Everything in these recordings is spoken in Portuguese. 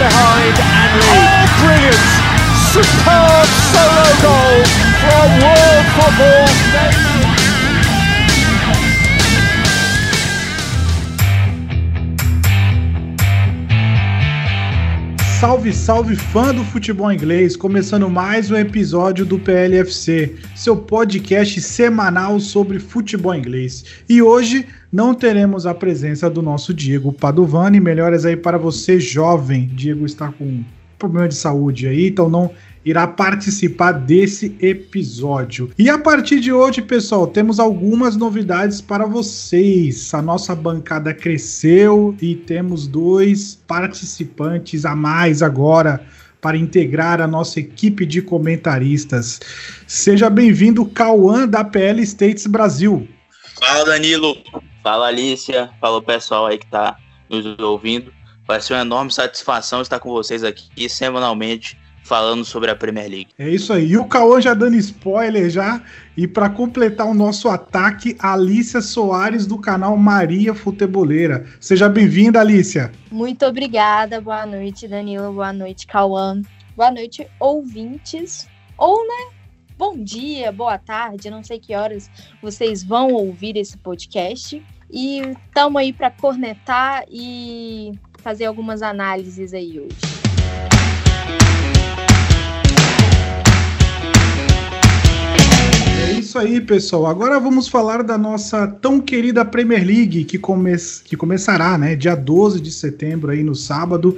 behind and lead. Oh, brilliant! Superb solo goal from world football. Salve, salve fã do futebol inglês, começando mais um episódio do PLFC, seu podcast semanal sobre futebol inglês. E hoje não teremos a presença do nosso Diego Padovani, melhoras aí para você jovem. Diego está com problema de saúde aí, então não irá participar desse episódio. E a partir de hoje, pessoal, temos algumas novidades para vocês. A nossa bancada cresceu e temos dois participantes a mais agora para integrar a nossa equipe de comentaristas. Seja bem-vindo, Cauã, da PL States Brasil. Fala, Danilo. Fala, Alicia. Fala o pessoal aí que está nos ouvindo. Vai ser uma enorme satisfação estar com vocês aqui semanalmente falando sobre a Premier League. É isso aí. E o Cauã já dando spoiler já. E para completar o nosso ataque, Alícia Soares do canal Maria Futeboleira. Seja bem-vinda, Alícia. Muito obrigada. Boa noite, Danilo. Boa noite, Cauã. Boa noite, ouvintes. Ou, né? Bom dia, boa tarde. Não sei que horas vocês vão ouvir esse podcast. E estamos aí para cornetar e fazer algumas análises aí hoje. Isso aí, pessoal. Agora vamos falar da nossa tão querida Premier League, que, come que começará, né, dia 12 de setembro, aí no sábado.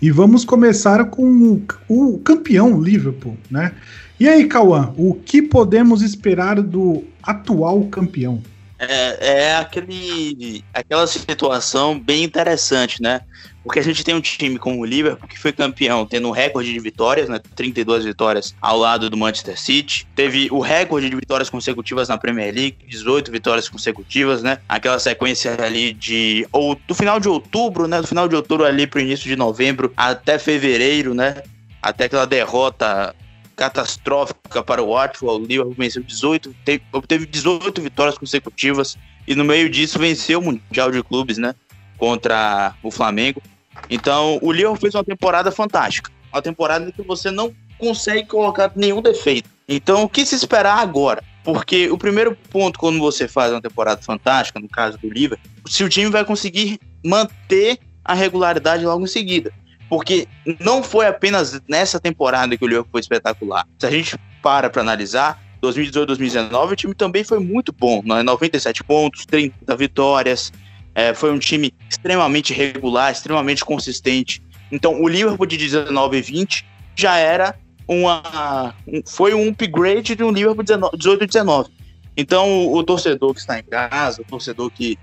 E vamos começar com o, o campeão Liverpool, né? E aí, Cauã, o que podemos esperar do atual campeão? É, é aquele, aquela situação bem interessante, né? Porque a gente tem um time como o Liverpool, que foi campeão, tendo um recorde de vitórias, né? 32 vitórias ao lado do Manchester City. Teve o recorde de vitórias consecutivas na Premier League, 18 vitórias consecutivas, né? Aquela sequência ali de. Ou do final de outubro, né? Do final de outubro ali pro início de novembro até fevereiro, né? Até aquela derrota catastrófica para o Watford. O Liverpool venceu 18, teve, obteve 18 vitórias consecutivas e no meio disso venceu o Mundial de Clubes, né? Contra o Flamengo. Então, o Liverpool fez uma temporada fantástica. Uma temporada que você não consegue colocar nenhum defeito. Então, o que se esperar agora? Porque o primeiro ponto quando você faz uma temporada fantástica, no caso do Liverpool, se o time vai conseguir manter a regularidade logo em seguida. Porque não foi apenas nessa temporada que o Liverpool foi espetacular. Se a gente para para analisar, 2018, 2019, o time também foi muito bom. 97 né? pontos, 30 vitórias, é, foi um time extremamente regular, extremamente consistente. Então, o Liverpool de 19 e 20 já era uma. Um, foi um upgrade de um Liverpool 18 e 19. Então, o, o, torcedor que está em casa, o torcedor que,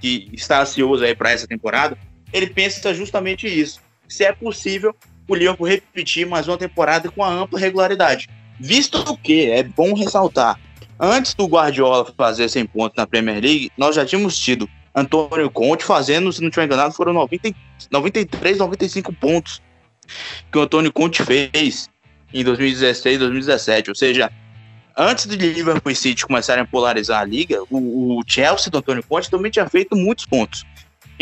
que está ansioso aí para essa temporada, ele pensa justamente isso. Se é possível o Liverpool repetir mais uma temporada com a ampla regularidade. Visto que, é bom ressaltar, antes do Guardiola fazer 100 pontos na Premier League, nós já tínhamos tido Antônio Conte fazendo, se não estiver enganado, foram 90, 93, 95 pontos que o Antônio Conte fez em 2016, 2017. Ou seja, antes de Liverpool e City começarem a polarizar a liga, o, o Chelsea do Antônio Conte também tinha feito muitos pontos.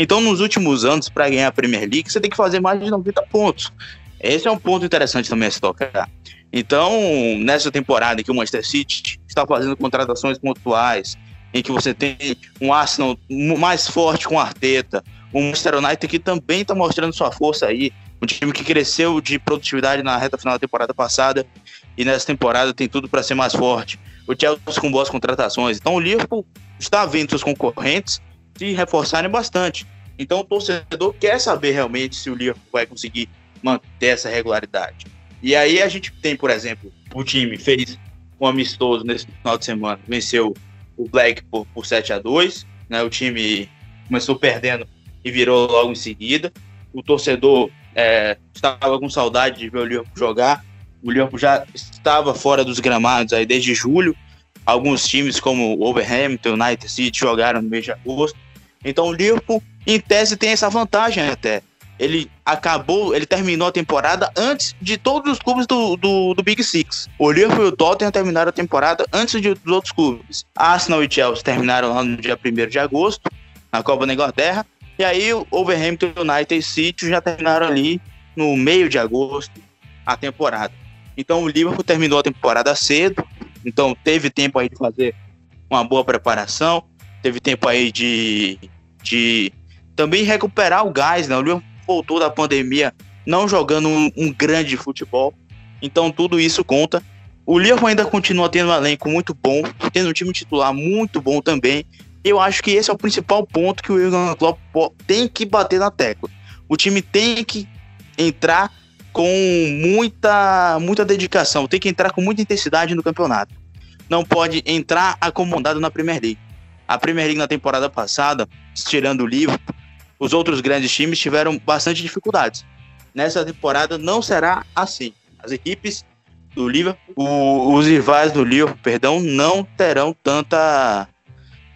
Então, nos últimos anos, para ganhar a Premier League, você tem que fazer mais de 90 pontos. Esse é um ponto interessante também a se tocar. Então, nessa temporada em que o Manchester City está fazendo contratações pontuais, em que você tem um Arsenal mais forte com Arteta, um Manchester United que também está mostrando sua força aí, um time que cresceu de produtividade na reta final da temporada passada e nessa temporada tem tudo para ser mais forte. O Chelsea com boas contratações. Então o Liverpool está vendo seus concorrentes se reforçarem bastante. Então o torcedor quer saber realmente se o Liverpool vai conseguir manter essa regularidade. E aí a gente tem, por exemplo, o time fez um amistoso nesse final de semana, venceu o Black por, por 7 a 2 né? O time começou perdendo e virou logo em seguida. O torcedor é, estava com saudade de ver o Liverpool jogar. O Liverpool já estava fora dos gramados aí desde julho. Alguns times como o Wolverhampton, United City jogaram no mês de agosto. Então o Liverpool, em tese, tem essa vantagem até ele acabou, ele terminou a temporada antes de todos os clubes do, do, do Big Six. O Liverpool e o Tottenham terminaram a temporada antes de, dos outros clubes. Arsenal e Chelsea terminaram lá no dia 1 de agosto, na Copa da Inglaterra. E aí o Overhampton United e City já terminaram ali no meio de agosto a temporada. Então o Liverpool terminou a temporada cedo, então teve tempo aí de fazer uma boa preparação, teve tempo aí de, de também recuperar o gás, né? O Liverpool voltou da pandemia não jogando um, um grande futebol, então tudo isso conta. O Liverpool ainda continua tendo um elenco muito bom, tendo um time titular muito bom também. Eu acho que esse é o principal ponto que o Jurgen Klopp tem que bater na tecla. O time tem que entrar com muita, muita dedicação, tem que entrar com muita intensidade no campeonato. Não pode entrar acomodado na Premier League. A Premier League na temporada passada, tirando o Liverpool, os outros grandes times tiveram bastante dificuldades. Nessa temporada não será assim. As equipes do Liverpool, os rivais do Liverpool, perdão, não terão tanta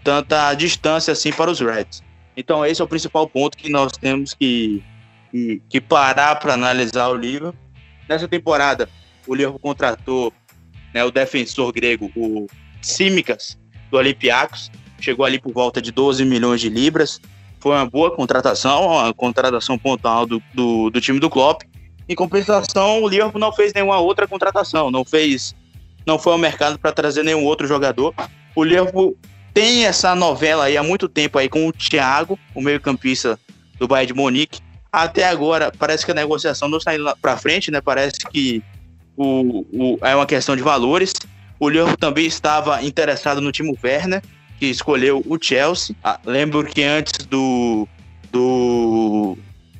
tanta distância assim para os Reds. Então esse é o principal ponto que nós temos que, que, que parar para analisar o Liverpool. Nessa temporada, o Liverpool contratou né, o defensor grego, o Simicas, do Olympiacos, chegou ali por volta de 12 milhões de libras. Foi uma boa contratação, uma contratação pontual do, do, do time do Klopp. Em compensação, o Liverpool não fez nenhuma outra contratação, não fez, não foi ao mercado para trazer nenhum outro jogador. O Liverpool tem essa novela aí há muito tempo aí com o Thiago, o meio-campista do Bayern de Munique. Até agora, parece que a negociação não está indo para frente, né? Parece que o, o, é uma questão de valores. O Liverpool também estava interessado no time Werner, que escolheu o Chelsea. Ah, lembro que antes do, do,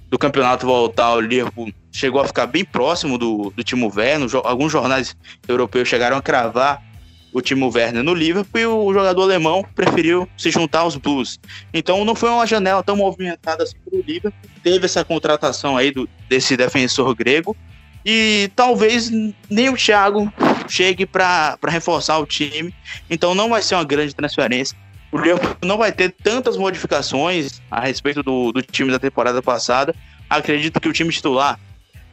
do campeonato voltar, o Liverpool chegou a ficar bem próximo do, do Timo Werner. Alguns jornais europeus chegaram a cravar o Timo Werner no Liverpool e o jogador alemão preferiu se juntar aos Blues. Então não foi uma janela tão movimentada assim para o Liverpool. Teve essa contratação aí do, desse defensor grego e talvez nem o Thiago chegue para reforçar o time. Então não vai ser uma grande transferência. O Liverpool não vai ter tantas modificações a respeito do, do time da temporada passada. Acredito que o time titular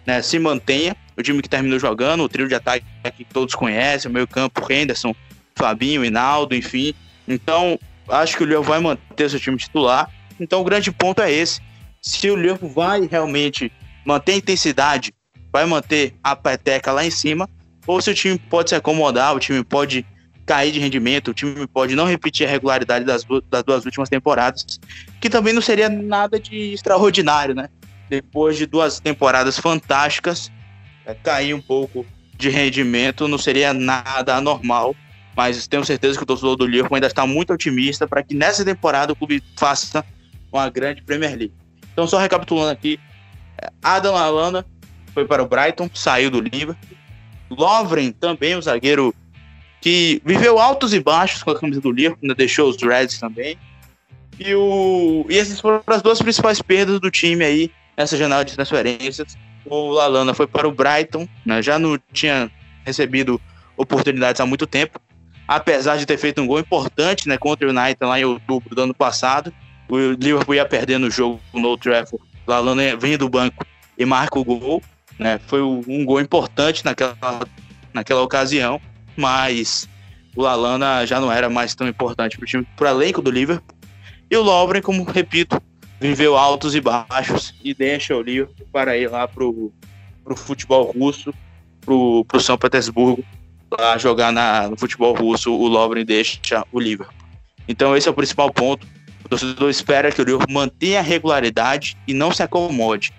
né, se mantenha o time que terminou jogando, o trio de ataque que todos conhecem, o meio campo, Henderson, Fabinho, Hinaldo, enfim. Então, acho que o Liverpool vai manter seu time titular. Então, o grande ponto é esse. Se o Liverpool vai realmente manter a intensidade, vai manter a peteca lá em cima, ou se o time pode se acomodar, o time pode cair de rendimento, o time pode não repetir a regularidade das, das duas últimas temporadas, que também não seria nada de extraordinário, né? Depois de duas temporadas fantásticas, é, cair um pouco de rendimento não seria nada anormal, mas tenho certeza que o torcedor do Liverpool ainda está muito otimista para que nessa temporada o clube faça uma grande Premier League. Então, só recapitulando aqui, é, Adam Lallana foi para o Brighton, saiu do Liverpool. Lovren também, o zagueiro que viveu altos e baixos com a camisa do Liverpool, ainda deixou os Reds também. E, o, e essas foram as duas principais perdas do time aí nessa janela de transferências o Lalana foi para o Brighton, né? já não tinha recebido oportunidades há muito tempo, apesar de ter feito um gol importante né, contra o United lá em outubro do ano passado. O Liverpool ia perdendo o jogo no Old Trafford, Lalana vem do banco e marca o gol. Né? Foi um gol importante naquela, naquela ocasião, mas o Lalana já não era mais tão importante para o time, para o elenco do Liverpool. E o Lovren, como repito, viveu altos e baixos e deixa o Liverpool para ir lá pro, pro futebol russo, pro, pro São Petersburgo, para jogar na, no futebol russo, o Lovren deixa o Liverpool. Então esse é o principal ponto. O torcedor espera que o Liverpool mantenha a regularidade e não se acomode.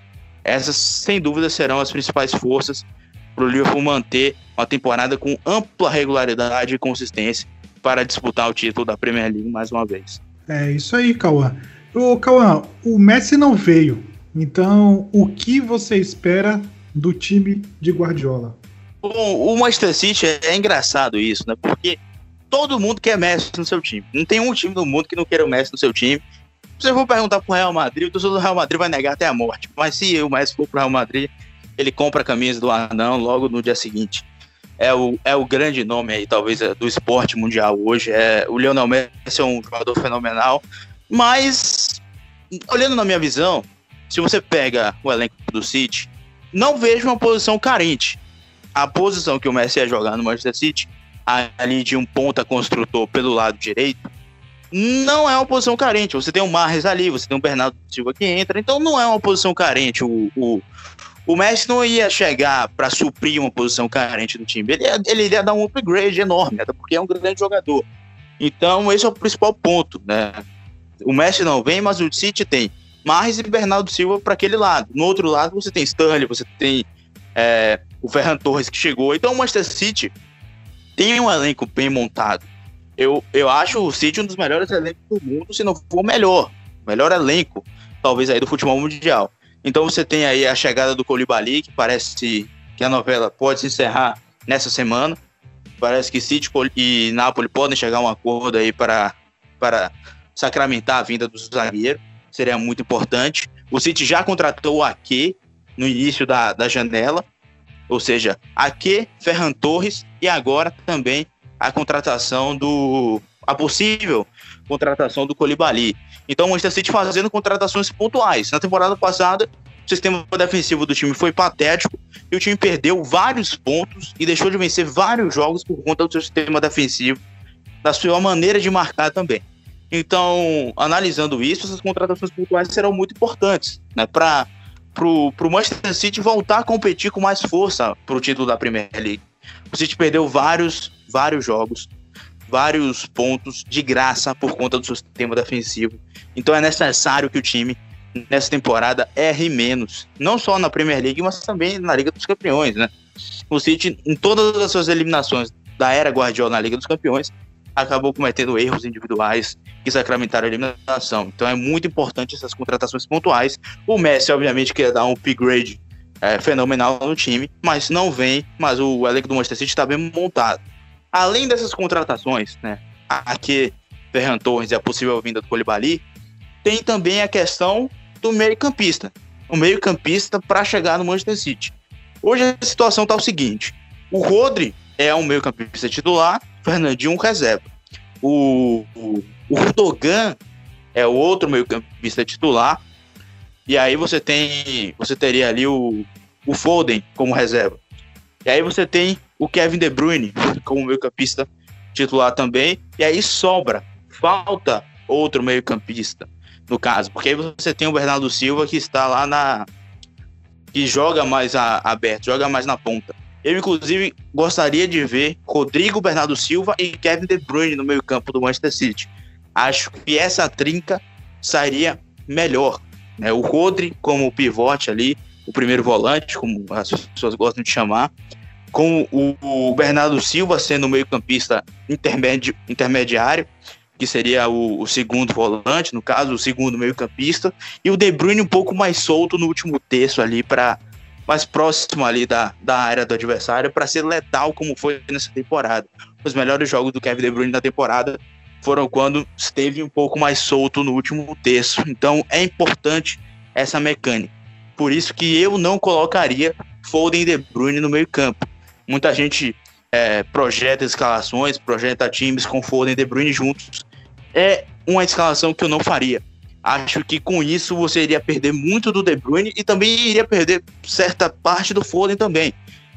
Essas, sem dúvida, serão as principais forças para o Liverpool manter uma temporada com ampla regularidade e consistência para disputar o título da Premier League mais uma vez. É isso aí, Cauã. Ô, Cauã, o Messi não veio. Então, o que você espera do time de Guardiola? Bom, o Manchester City é, é engraçado isso, né? Porque todo mundo quer Messi no seu time. Não tem um time do mundo que não queira o Messi no seu time. Eu for perguntar pro Real Madrid, o torcedor do Real Madrid vai negar até a morte. Mas se o Messi for pro Real Madrid, ele compra a camisa do Anão logo no dia seguinte. É o, é o grande nome aí, talvez, é, do esporte mundial hoje. É, o Lionel Messi é um jogador fenomenal. Mas, olhando na minha visão, se você pega o elenco do City, não vejo uma posição carente. A posição que o Messi ia jogar no Manchester City, ali de um ponta construtor pelo lado direito, não é uma posição carente. Você tem o Marres ali, você tem o Bernardo Silva que entra, então não é uma posição carente. O, o, o Messi não ia chegar para suprir uma posição carente do time. Ele ele ia dar um upgrade enorme, até porque é um grande jogador. Então, esse é o principal ponto, né? O Messi não vem, mas o City tem Marres e Bernardo Silva para aquele lado. No outro lado, você tem Stanley, você tem é, o Ferran Torres que chegou. Então, o Manchester City tem um elenco bem montado. Eu, eu acho o City um dos melhores elencos do mundo, se não for o melhor. Melhor elenco, talvez, aí do futebol mundial. Então você tem aí a chegada do Colibali, que parece que a novela pode se encerrar nessa semana. Parece que City e Napoli podem chegar a um acordo aí para, para sacramentar a vinda do zagueiro. Seria muito importante. O City já contratou o Ake no início da, da janela. Ou seja, Ake, Ferran Torres e agora também a contratação do. a possível contratação do Colibali. Então o Manchester City fazendo contratações pontuais. Na temporada passada, o sistema defensivo do time foi patético e o time perdeu vários pontos e deixou de vencer vários jogos por conta do seu sistema defensivo, da sua maneira de marcar também. Então, analisando isso, essas contratações pontuais serão muito importantes né, para o Manchester City voltar a competir com mais força para o título da Premier League. O City perdeu vários, vários jogos vários pontos de graça por conta do seu sistema defensivo. Então é necessário que o time, nessa temporada, erre menos. Não só na Premier League, mas também na Liga dos Campeões, né? O City, em todas as suas eliminações da era Guardiola na Liga dos Campeões, acabou cometendo erros individuais que sacramentaram a eliminação. Então é muito importante essas contratações pontuais. O Messi, obviamente, quer dar um upgrade é, fenomenal no time, mas não vem. Mas o elenco do Manchester City está bem montado. Além dessas contratações, né, aqui Ferran Torres e a possível vinda do Colibali, tem também a questão do meio-campista. O meio-campista para chegar no Manchester City. Hoje a situação tá o seguinte: o Rodri é um meio-campista titular, Fernandinho um reserva. O, o, o Rudogan é o outro meio-campista titular. E aí você tem. Você teria ali o, o Foden como reserva. E aí você tem o Kevin De Bruyne como meio-campista titular também. E aí sobra, falta outro meio-campista, no caso, porque aí você tem o Bernardo Silva que está lá na. que joga mais a, aberto, joga mais na ponta. Eu, inclusive, gostaria de ver Rodrigo Bernardo Silva e Kevin De Bruyne no meio-campo do Manchester City. Acho que essa trinca sairia melhor. Né? O Rodri como pivote ali, o primeiro volante, como as pessoas gostam de chamar, com o, Bernardo Silva sendo meio-campista intermedi, intermediário, que seria o, o, segundo volante, no caso, o segundo meio-campista, e o De Bruyne um pouco mais solto no último terço ali para mais próximo ali da, da área do adversário para ser letal como foi nessa temporada. Os melhores jogos do Kevin De Bruyne na temporada foram quando esteve um pouco mais solto no último terço. Então é importante essa mecânica. Por isso que eu não colocaria Foden e De Bruyne no meio-campo. Muita gente é, projeta escalações, projeta times com Foden e De Bruyne juntos. É uma escalação que eu não faria. Acho que com isso você iria perder muito do De Bruyne e também iria perder certa parte do Foden também.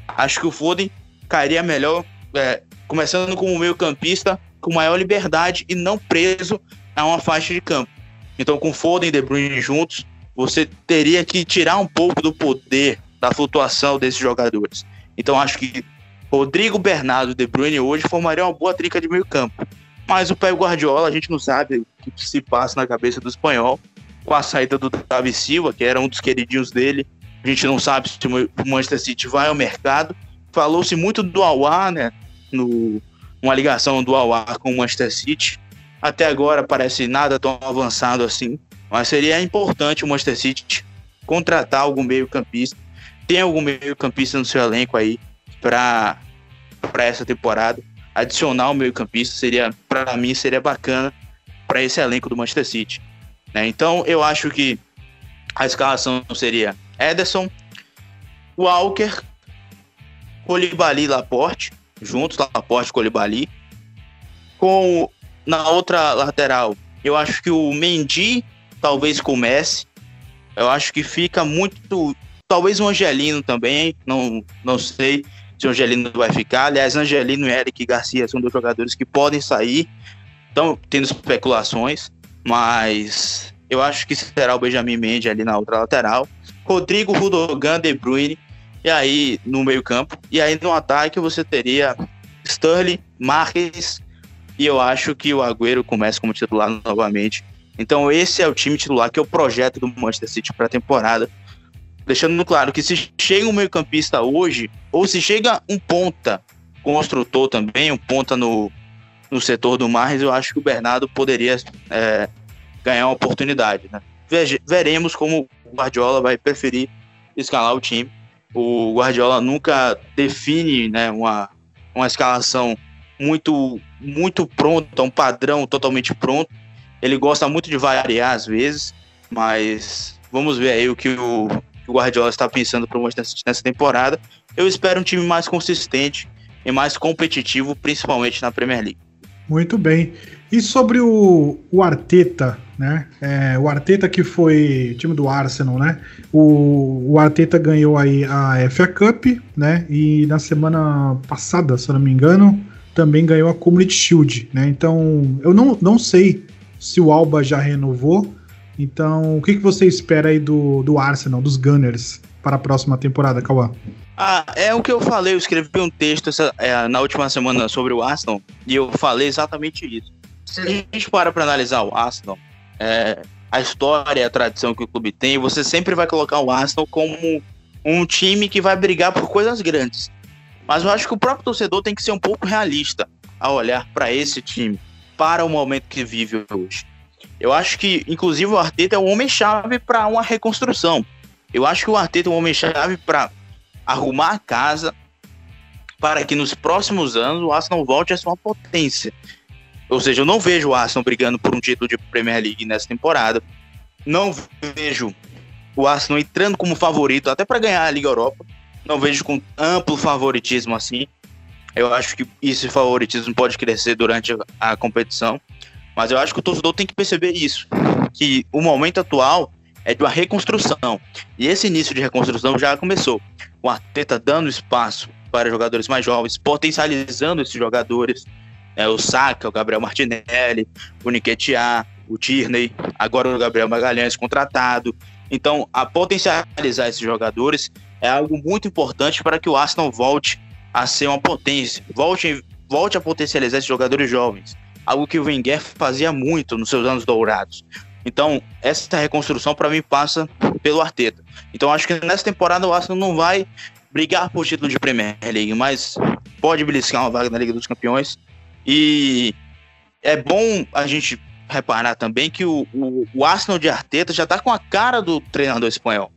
Acho que o Foden cairia melhor, é, começando como meio-campista, com maior liberdade e não preso a uma faixa de campo. Então, com Foden e De Bruyne juntos, você teria que tirar um pouco do poder da flutuação desses jogadores. Então acho que Rodrigo Bernardo De Bruyne hoje formaria uma boa trinca de meio campo. Mas o Pep Guardiola, a gente não sabe o que se passa na cabeça do espanhol com a saída do Davi Silva, que era um dos queridinhos dele. A gente não sabe se o Manchester City vai ao mercado. Falou-se muito do Awar, né? No, uma ligação do Awar com o Manchester City. Até agora parece nada tão avançado assim. Mas seria importante o Manchester City contratar algum meio-campista tem algum meio-campista no seu elenco aí para essa temporada? Adicionar o meio-campista seria, para mim, seria bacana para esse elenco do Manchester City. Né? Então, eu acho que a escalação seria Ederson, Walker, Colibali e Laporte, juntos, Laporte e Colibali. Com na outra lateral, eu acho que o Mendy talvez comece. Eu acho que fica muito Talvez o Angelino também, não, não sei se o Angelino vai ficar. Aliás, Angelino e Eric Garcia são dois jogadores que podem sair. estão tendo especulações, mas eu acho que será o Benjamin Mendes ali na outra lateral. Rodrigo, Rudogan, De Bruyne, e aí no meio campo. E aí no ataque você teria Sterling, Marques, e eu acho que o Agüero começa como titular novamente. Então esse é o time titular que é o projeto do Manchester City para a temporada. Deixando claro que se chega um meio campista hoje, ou se chega um ponta construtor também, um ponta no, no setor do Marres, eu acho que o Bernardo poderia é, ganhar uma oportunidade. Né? Veremos como o Guardiola vai preferir escalar o time. O Guardiola nunca define né, uma, uma escalação muito, muito pronta, um padrão totalmente pronto. Ele gosta muito de variar às vezes, mas vamos ver aí o que o, o Guardiola está pensando para o Manchester nessa temporada. Eu espero um time mais consistente e mais competitivo, principalmente na Premier League. Muito bem. E sobre o, o Arteta, né? É, o Arteta que foi time do Arsenal, né? O, o Arteta ganhou aí a FA Cup, né? E na semana passada, se não me engano, também ganhou a Community Shield, né? Então, eu não, não sei se o Alba já renovou. Então, o que, que você espera aí do, do Arsenal, dos Gunners, para a próxima temporada, Cauã? Ah, é o que eu falei, eu escrevi um texto essa, é, na última semana sobre o Arsenal e eu falei exatamente isso. Se a gente para para analisar o Arsenal, é, a história, a tradição que o clube tem, você sempre vai colocar o Arsenal como um time que vai brigar por coisas grandes. Mas eu acho que o próprio torcedor tem que ser um pouco realista ao olhar para esse time, para o momento que vive hoje. Eu acho que, inclusive, o Arteta é o homem-chave para uma reconstrução. Eu acho que o Arteta é o homem-chave para arrumar a casa para que nos próximos anos o Arsenal volte a ser uma potência. Ou seja, eu não vejo o Arsenal brigando por um título de Premier League nessa temporada. Não vejo o Arsenal entrando como favorito até para ganhar a Liga Europa. Não vejo com amplo favoritismo assim. Eu acho que esse favoritismo pode crescer durante a competição. Mas eu acho que o torcedor tem que perceber isso. Que o momento atual é de uma reconstrução. E esse início de reconstrução já começou. O Arteta dando espaço para jogadores mais jovens, potencializando esses jogadores. É, o Saka, o Gabriel Martinelli, o Niquetia, o Tierney, agora o Gabriel Magalhães contratado. Então, a potencializar esses jogadores é algo muito importante para que o Arsenal volte a ser uma potência, volte, volte a potencializar esses jogadores jovens. Algo que o Wenger fazia muito nos seus anos dourados. Então, essa reconstrução para mim passa pelo Arteta. Então, acho que nessa temporada o Arsenal não vai brigar por título de Premier League, mas pode beliscar uma vaga na Liga dos Campeões. E é bom a gente reparar também que o, o, o Arsenal de Arteta já está com a cara do treinador espanhol.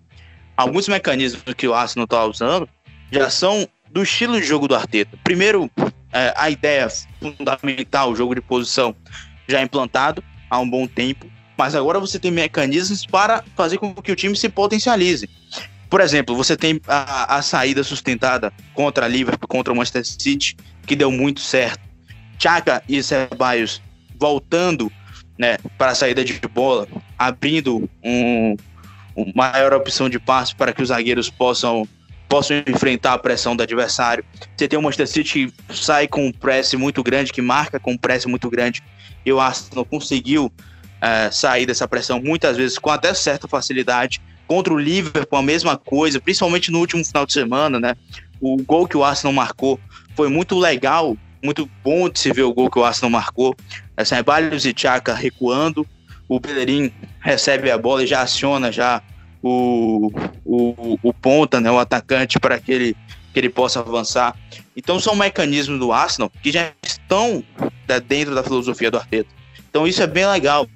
Alguns mecanismos que o Arsenal está usando já são do estilo de jogo do Arteta. Primeiro, é, a ideia fundamental, o jogo de posição, já implantado há um bom tempo mas agora você tem mecanismos para fazer com que o time se potencialize. Por exemplo, você tem a, a saída sustentada contra a Liverpool, contra o Manchester City, que deu muito certo. Chaka e Ceballos voltando né, para a saída de bola, abrindo um, uma maior opção de passe para que os zagueiros possam, possam enfrentar a pressão do adversário. Você tem o Manchester City que sai com um press muito grande, que marca com um press muito grande, e o Arsenal conseguiu é, sair dessa pressão muitas vezes com até certa facilidade. Contra o Liverpool, a mesma coisa, principalmente no último final de semana, né? O gol que o Arsenal marcou foi muito legal, muito bom de se ver o gol que o Arsenal marcou. É, Ceballos e Chaka recuando, o Bellerin recebe a bola e já aciona já o, o, o ponta, né, o atacante, para que ele, que ele possa avançar. Então são mecanismos do Arsenal que já estão né, dentro da filosofia do Arteta. Então isso é bem legal.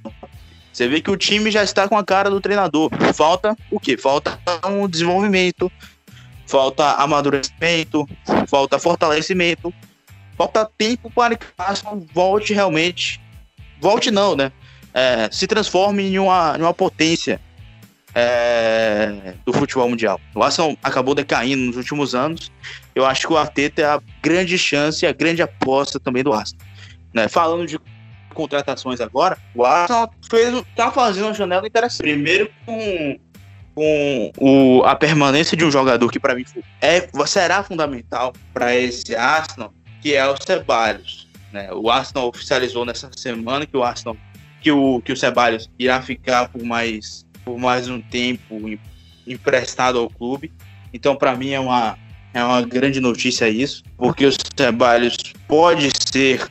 Você vê que o time já está com a cara do treinador. Falta o quê? Falta um desenvolvimento, falta amadurecimento, falta fortalecimento, falta tempo para que o Arsenal volte realmente. Volte não, né? É, se transforme em uma, em uma potência é, do futebol mundial. O Arsenal acabou decaindo nos últimos anos. Eu acho que o Arteta é a grande chance, a grande aposta também do Arsenal. Né? Falando de contratações agora, o Arsenal fez, tá fazendo uma janela interessante. Primeiro com, com o, a permanência de um jogador que para mim é, será fundamental para esse Arsenal, que é o Ceballos. Né? O Arsenal oficializou nessa semana que o Arsenal que o que o Ceballos irá ficar por mais por mais um tempo emprestado ao clube. Então, para mim é uma é uma grande notícia isso, porque o Ceballos pode ser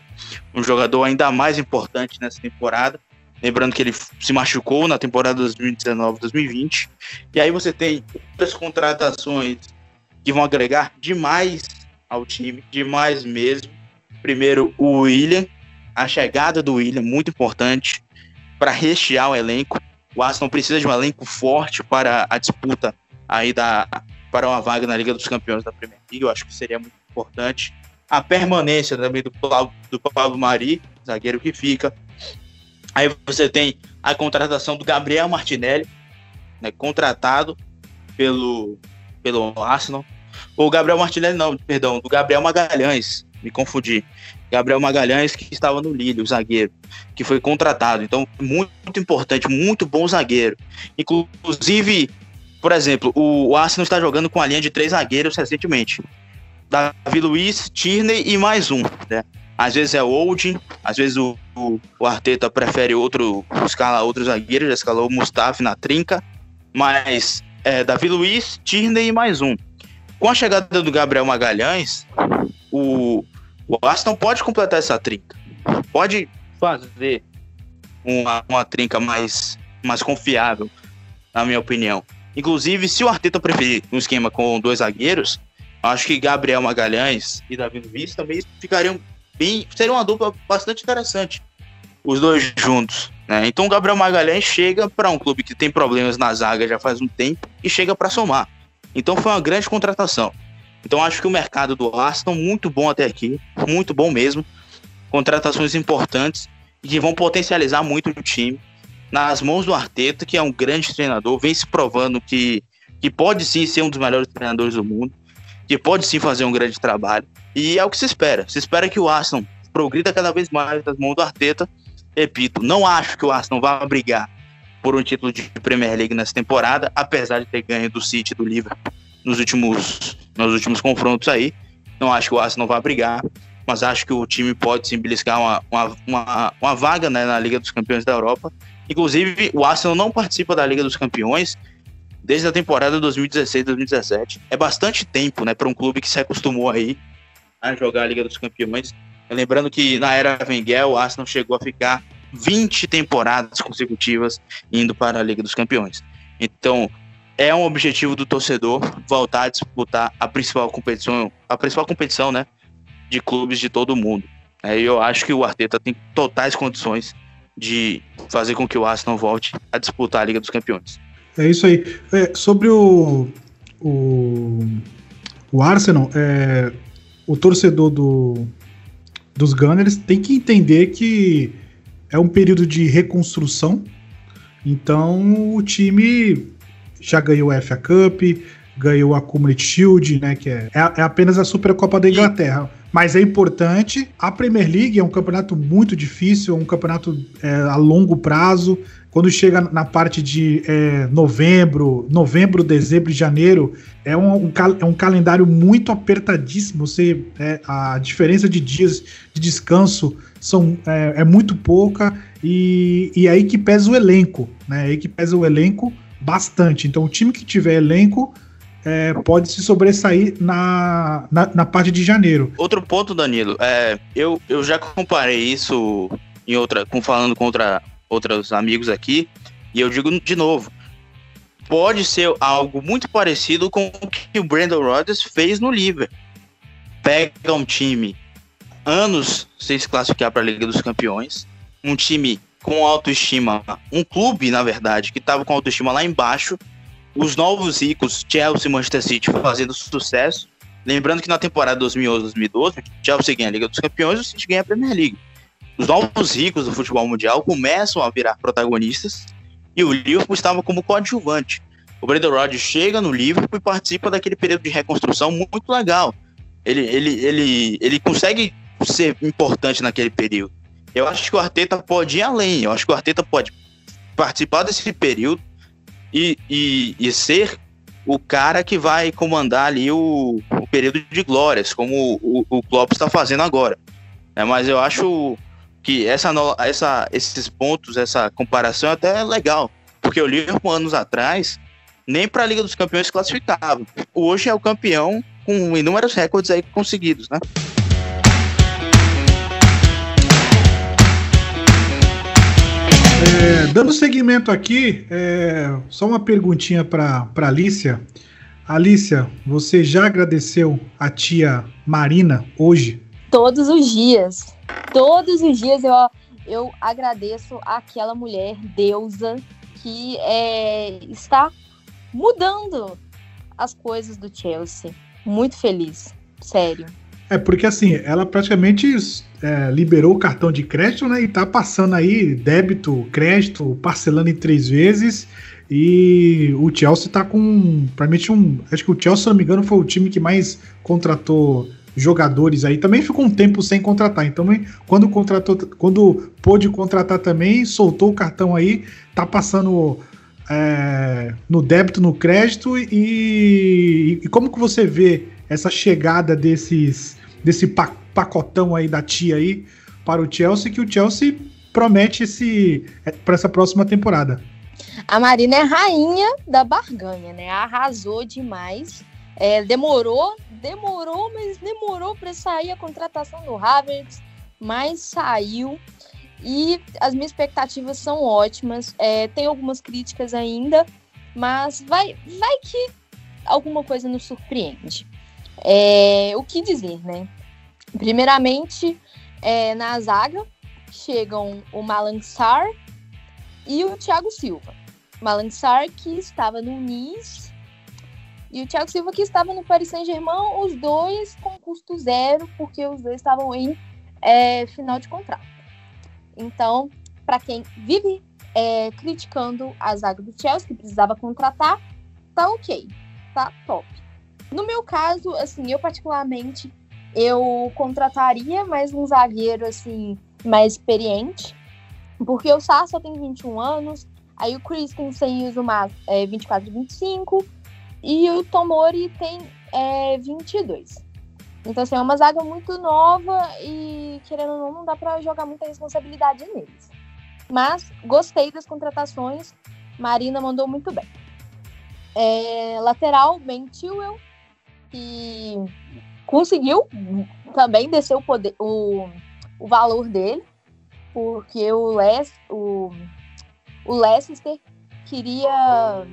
um jogador ainda mais importante nessa temporada. Lembrando que ele se machucou na temporada 2019-2020. E aí você tem outras contratações que vão agregar demais ao time, demais mesmo. Primeiro, o William, a chegada do William, muito importante para rechear o elenco. O Arsenal precisa de um elenco forte para a disputa aí da, para uma vaga na Liga dos Campeões da Premier League. Eu acho que seria muito importante. A permanência também do, do Pablo Mari, zagueiro que fica. Aí você tem a contratação do Gabriel Martinelli, né, contratado pelo, pelo Arsenal. O Gabriel Martinelli, não, perdão, do Gabriel Magalhães, me confundi. Gabriel Magalhães, que estava no Lille, o zagueiro, que foi contratado. Então, muito importante, muito bom zagueiro. Inclusive, por exemplo, o Arsenal está jogando com a linha de três zagueiros recentemente. Davi Luiz, Tierney e mais um. Né? Às vezes é o Olding, às vezes o, o, Arteta prefere outro, escala outro zagueiro, já escalou o Mustafi na trinca, mas é Davi Luiz, Tierney e mais um. Com a chegada do Gabriel Magalhães, o, o Arsenal pode completar essa trinca. Pode fazer uma, uma trinca mais, mais confiável, na minha opinião. Inclusive, se o Arteta preferir um esquema com dois zagueiros, acho que Gabriel Magalhães e Davi Luiz também ficariam bem. Seria uma dupla bastante interessante. Os dois juntos. Né? Então Gabriel Magalhães chega para um clube que tem problemas na zaga já faz um tempo e chega para somar. Então foi uma grande contratação. Então acho que o mercado do Arsenal muito bom até aqui, muito bom mesmo. Contratações importantes e que vão potencializar muito o time nas mãos do Arteta, que é um grande treinador, vem se provando que, que pode sim ser um dos melhores treinadores do mundo, que pode sim fazer um grande trabalho. E é o que se espera. Se espera que o Arsenal progrida cada vez mais das mãos do Arteta. Repito, não acho que o Arsenal vá brigar por um título de Premier League nessa temporada, apesar de ter ganho do City do Liverpool nos últimos, nos últimos confrontos aí. Não acho que o Arsenal vá brigar, mas acho que o time pode sim beliscar uma, uma, uma, uma vaga né, na Liga dos Campeões da Europa Inclusive, o Arsenal não participa da Liga dos Campeões desde a temporada 2016-2017. É bastante tempo, né, para um clube que se acostumou aí a jogar a Liga dos Campeões. Lembrando que na era Wenger, o Arsenal chegou a ficar 20 temporadas consecutivas indo para a Liga dos Campeões. Então, é um objetivo do torcedor voltar a disputar a principal competição, a principal competição, né, de clubes de todo mundo. É, eu acho que o Arteta tem totais condições de fazer com que o Arsenal volte a disputar a Liga dos Campeões. É isso aí. É, sobre o, o, o Arsenal, é, o torcedor do, dos Gunners tem que entender que é um período de reconstrução. Então o time já ganhou a FA Cup, ganhou a Community Shield, né? Que é, é, é apenas a Supercopa da Inglaterra. Mas é importante. A Premier League é um campeonato muito difícil, é um campeonato é, a longo prazo. Quando chega na parte de é, novembro, novembro, dezembro e janeiro, é um, um, é um calendário muito apertadíssimo. Você, é, a diferença de dias de descanso são, é, é muito pouca e, e é aí que pesa o elenco, né? Aí que pesa o elenco bastante. Então, o time que tiver elenco é, pode se sobressair na, na, na, parte de janeiro. Outro ponto, Danilo, é, eu, eu já comparei isso em outra, com, falando com outra, outros amigos aqui, e eu digo de novo, pode ser algo muito parecido com o que o Brandon Rodgers fez no Liverpool. Pega um time anos sem se classificar para a Liga dos Campeões, um time com autoestima, um clube, na verdade, que estava com autoestima lá embaixo, os novos ricos, Chelsea e Manchester City, fazendo sucesso. Lembrando que na temporada 2011-2012, Chelsea ganha a Liga dos Campeões e o City ganha a Premier League. Os novos ricos do futebol mundial começam a virar protagonistas e o Liverpool estava como coadjuvante. O Brendan Rodgers chega no Liverpool e participa daquele período de reconstrução muito legal. Ele, ele, ele, ele consegue ser importante naquele período. Eu acho que o Arteta pode ir além. Eu acho que o Arteta pode participar desse período, e, e, e ser o cara que vai comandar ali o, o período de glórias, como o, o Klopp está fazendo agora. É, mas eu acho que essa, essa, esses pontos, essa comparação é até legal. Porque o Liverpool, anos atrás, nem para a Liga dos Campeões classificava. Hoje é o campeão com inúmeros recordes aí conseguidos, né? É, dando seguimento aqui, é, só uma perguntinha para Alicia. Alicia, você já agradeceu a tia Marina hoje? Todos os dias. Todos os dias eu, eu agradeço aquela mulher deusa que é, está mudando as coisas do Chelsea. Muito feliz, sério. É porque assim, ela praticamente é, liberou o cartão de crédito, né? E tá passando aí débito, crédito, parcelando em três vezes. E o Chelsea tá com. Provavelmente um. Acho que o Chelsea, se não me engano, foi o time que mais contratou jogadores aí. Também ficou um tempo sem contratar. Então, quando contratou, quando pôde contratar também, soltou o cartão aí, tá passando é, no débito, no crédito. E, e, como que você vê essa chegada desses desse pacotão aí da tia aí para o Chelsea, que o Chelsea promete esse é, para essa próxima temporada? A Marina é rainha da barganha, né? Arrasou demais. É, demorou, demorou, mas demorou para sair a contratação do Havertz, mas saiu. E as minhas expectativas são ótimas. É, tem algumas críticas ainda, mas vai, vai que alguma coisa nos surpreende. É, o que dizer, né? Primeiramente, é, na zaga chegam o Malang Sar e o Thiago Silva. Malang Sar que estava no Nice e o Thiago Silva que estava no Paris Saint-Germain, os dois com custo zero, porque os dois estavam em é, final de contrato. Então, para quem vive é, criticando a zaga do Chelsea, que precisava contratar, tá ok, tá top. No meu caso, assim, eu particularmente, eu contrataria mais um zagueiro, assim, mais experiente, porque o Sá só tem 21 anos, aí o Christensen usa uma é, 24 e 25, e o Tomori tem é, 22. Então, assim, é uma zaga muito nova e, querendo ou não, não dá para jogar muita responsabilidade neles. Mas gostei das contratações. Marina mandou muito bem. É, lateral, Ben Chilwell, que conseguiu também descer o, poder, o, o valor dele, porque o, Les, o, o Leicester queria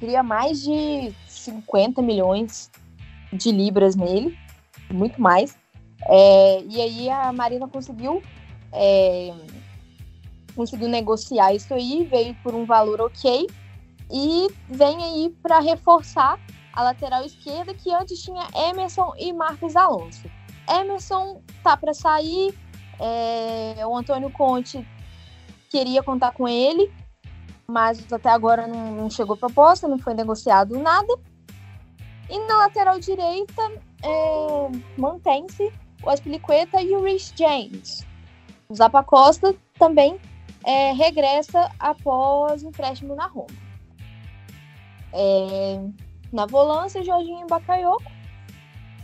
queria mais de 50 milhões de libras nele, muito mais. É, e aí a Marina conseguiu é, conseguiu negociar isso aí, veio por um valor ok e vem aí para reforçar a lateral esquerda que antes tinha Emerson e Marcos Alonso. Emerson tá para sair, é, o Antônio Conte queria contar com ele, mas até agora não, não chegou proposta, não foi negociado nada. E na lateral direita é, mantém-se o Aspilicueta e o Rich James. O Zapa Costa também é, regressa após empréstimo na Roma. É, na volância, Jorginho Bakayoko.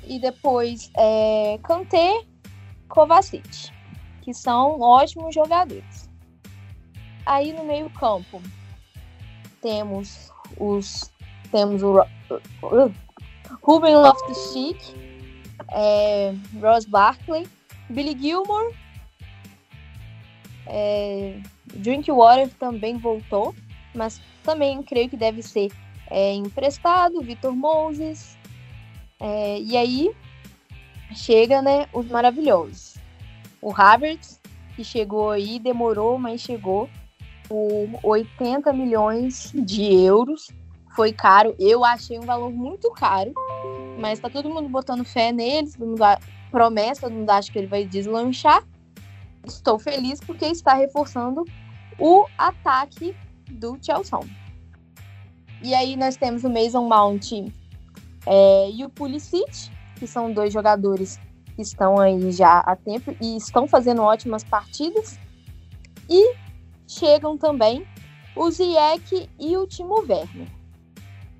E depois é, Kanté, Kovacic, que são ótimos jogadores. Aí no meio campo, temos os temos o uh, Ruben Loftus-Cheek, é, Ross Barkley, Billy Gilmore, é, Drinkwater também voltou, mas também creio que deve ser é, emprestado, Vitor Moses, é, e aí chega né, os maravilhosos. O Havertz, que chegou aí, demorou, mas chegou por 80 milhões de euros. Foi caro, eu achei um valor muito caro, mas tá todo mundo botando fé nele, todo mundo promessa, todo mundo acha que ele vai deslanchar. Estou feliz porque está reforçando o ataque do Chelsea. E aí nós temos o Mason Mount é, e o Pulisic, que são dois jogadores que estão aí já há tempo e estão fazendo ótimas partidas. E chegam também o Ziyech e o Timo Werner.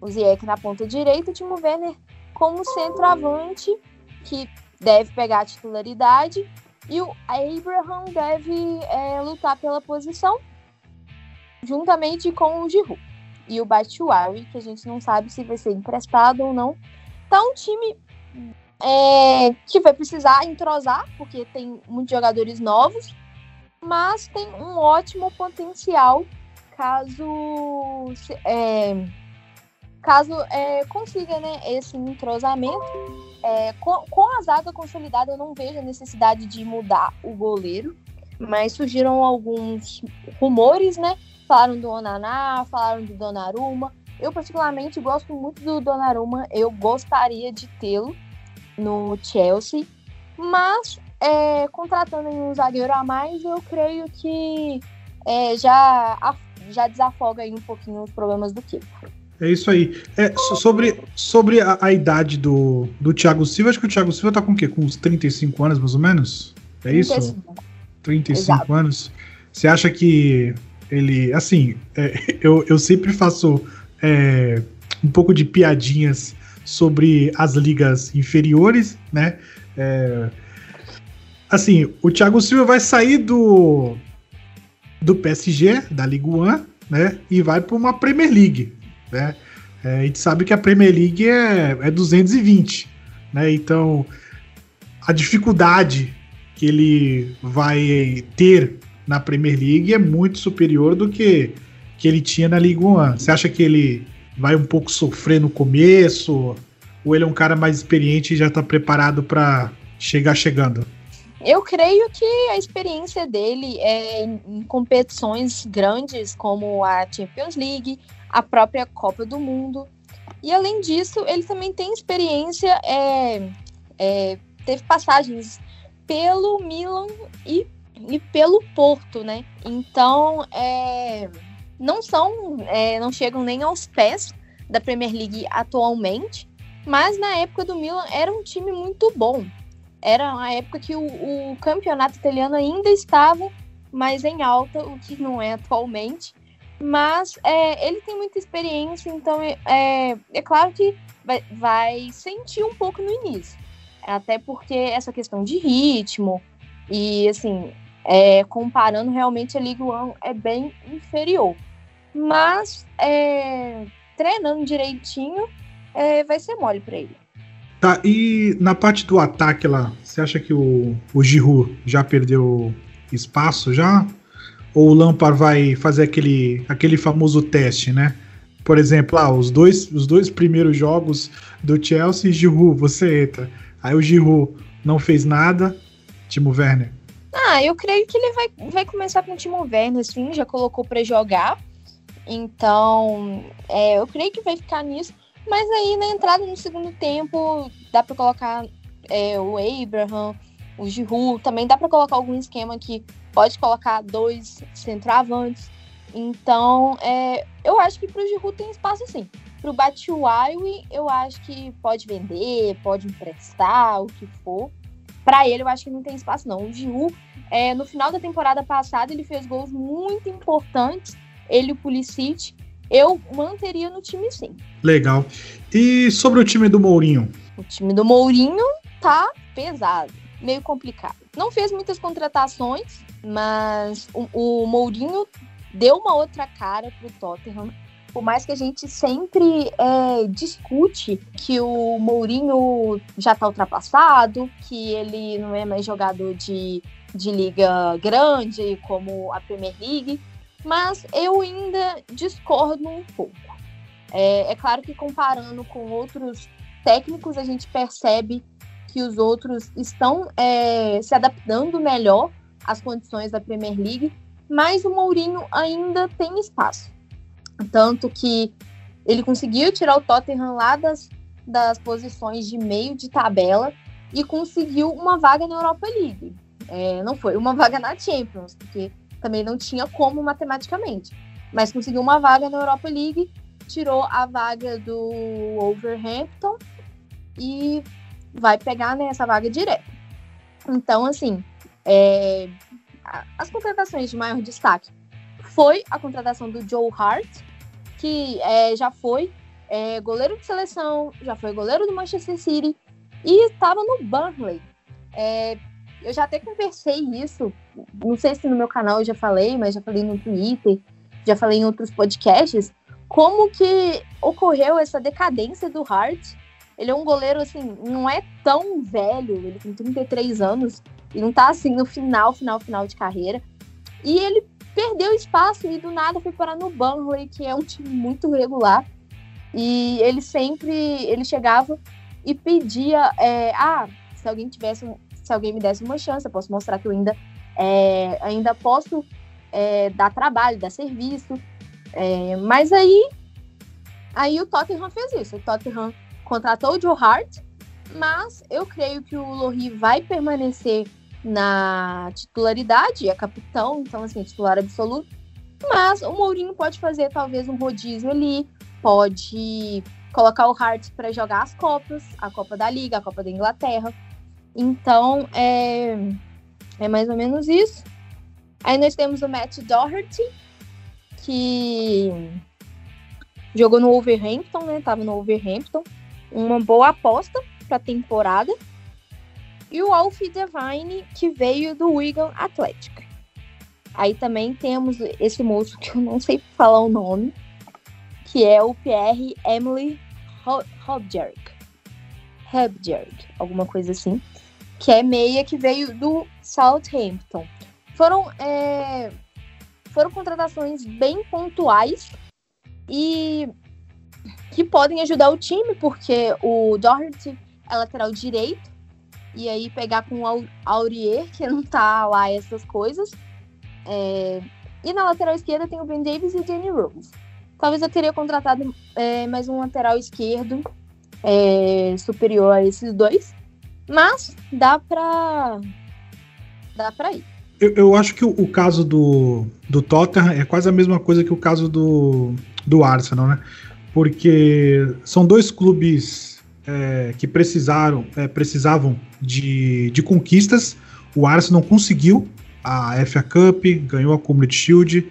O Ziyech na ponta direita, o Timo Werner como centroavante, que deve pegar a titularidade, E o Abraham deve é, lutar pela posição juntamente com o Giroud. E o Batshuayi, que a gente não sabe se vai ser emprestado ou não. Tá um time é, que vai precisar entrosar, porque tem muitos jogadores novos, mas tem um ótimo potencial caso é, caso é, consiga né, esse entrosamento. É, com, com a zaga consolidada, eu não vejo a necessidade de mudar o goleiro, mas surgiram alguns rumores, né? Falaram do Onaná, falaram do Donnarumma. Eu, particularmente, gosto muito do Donnarumma. Eu gostaria de tê-lo no Chelsea. Mas, é, contratando um zagueiro a mais, eu creio que é, já, já desafoga aí um pouquinho os problemas do Kepa. É isso aí. É, sobre sobre a, a, idade do, do Thiago Silva, acho que o Thiago Silva tá com o quê? Com uns 35 anos, mais ou menos? É 35. isso? 35 Exato. anos. Você acha que ele, assim, é, eu, eu sempre faço é, um pouco de piadinhas sobre as ligas inferiores, né? É, assim, o Thiago Silva vai sair do do PSG, da Liga 1, né? E vai para uma Premier League, né? É, a gente sabe que a Premier League é, é 220, né? Então, a dificuldade que ele vai ter na Premier League é muito superior do que, que ele tinha na Liga 1. Você acha que ele vai um pouco sofrer no começo? Ou ele é um cara mais experiente e já está preparado para chegar chegando? Eu creio que a experiência dele é em competições grandes como a Champions League, a própria Copa do Mundo. E além disso, ele também tem experiência, é, é, teve passagens pelo Milan e e pelo Porto, né? Então, é, não são, é, não chegam nem aos pés da Premier League atualmente, mas na época do Milan era um time muito bom. Era a época que o, o campeonato italiano ainda estava mais em alta, o que não é atualmente. Mas é, ele tem muita experiência, então é, é claro que vai, vai sentir um pouco no início. Até porque essa questão de ritmo e assim, é, comparando realmente a Liga One é bem inferior. Mas é, treinando direitinho é, vai ser mole para ele. Tá, e na parte do ataque lá, você acha que o, o já perdeu espaço já? Ou o Lampard vai fazer aquele, aquele famoso teste, né? Por exemplo, ah, os, dois, os dois primeiros jogos do Chelsea, Giroud, você entra. Aí o Giroud não fez nada, Timo Werner ah, eu creio que ele vai, vai começar com o Timo Werner, sim, já colocou para jogar. Então, é, eu creio que vai ficar nisso. Mas aí na entrada no segundo tempo, dá para colocar é, o Abraham, o Giroud, também dá para colocar algum esquema que pode colocar dois centroavantes. Então, é, eu acho que para o Giroud tem espaço sim. Para o Batshuayi, eu acho que pode vender, pode emprestar, o que for para ele eu acho que não tem espaço não. O Giu, é, no final da temporada passada, ele fez gols muito importantes, ele e o Pulisic. Eu manteria no time sim. Legal. E sobre o time do Mourinho? O time do Mourinho tá pesado, meio complicado. Não fez muitas contratações, mas o, o Mourinho deu uma outra cara pro Tottenham por mais que a gente sempre é, discute que o Mourinho já está ultrapassado, que ele não é mais jogador de, de liga grande como a Premier League, mas eu ainda discordo um pouco. É, é claro que comparando com outros técnicos, a gente percebe que os outros estão é, se adaptando melhor às condições da Premier League, mas o Mourinho ainda tem espaço. Tanto que ele conseguiu tirar o Tottenham lá das, das posições de meio de tabela e conseguiu uma vaga na Europa League. É, não foi uma vaga na Champions, porque também não tinha como matematicamente. Mas conseguiu uma vaga na Europa League, tirou a vaga do Wolverhampton e vai pegar nessa né, vaga direto. Então, assim, é, as contratações de maior destaque foi a contratação do Joe Hart, que é, já foi é, goleiro de seleção, já foi goleiro do Manchester City e estava no Burnley. É, eu já até conversei isso, não sei se no meu canal eu já falei, mas já falei no Twitter, já falei em outros podcasts, como que ocorreu essa decadência do Hart. Ele é um goleiro, assim, não é tão velho, ele tem 33 anos, e não tá, assim, no final, final, final de carreira. E ele perdeu espaço e do nada foi parar no Burnley, que é um time muito regular. E ele sempre, ele chegava e pedia, é, ah, se alguém tivesse, se alguém me desse uma chance, eu posso mostrar que eu ainda, é, ainda posso é, dar trabalho, dar serviço. É, mas aí, aí o Tottenham fez isso. O Tottenham contratou o Joe Hart, mas eu creio que o Lohri vai permanecer na titularidade, é capitão, então assim, titular absoluto. Mas o Mourinho pode fazer talvez um rodízio ali, pode colocar o Hart para jogar as Copas, a Copa da Liga, a Copa da Inglaterra. Então, é, é mais ou menos isso. Aí nós temos o Matt Doherty, que jogou no Wolverhampton, né? Tava no Wolverhampton. Uma boa aposta para a temporada. E o Alf Devine, que veio do Wigan Athletic. Aí também temos esse moço que eu não sei falar o nome, que é o Pierre Emily Hobjerg. Hobjerg, alguma coisa assim. Que é meia que veio do Southampton. Foram, é, foram contratações bem pontuais e que podem ajudar o time, porque o Doherty é lateral direito, e aí pegar com o Aurier, que não tá lá essas coisas. É, e na lateral esquerda tem o Ben Davis e o Danny Rose. Talvez eu teria contratado é, mais um lateral esquerdo é, superior a esses dois. Mas dá pra. dá pra ir. Eu, eu acho que o, o, caso do, do Tottenham é quase a mesma coisa que o caso do, do Arsenal, né? Porque são dois clubes é, que precisaram, é, precisavam de, de conquistas. O Arsenal conseguiu a FA Cup, ganhou a Community Shield.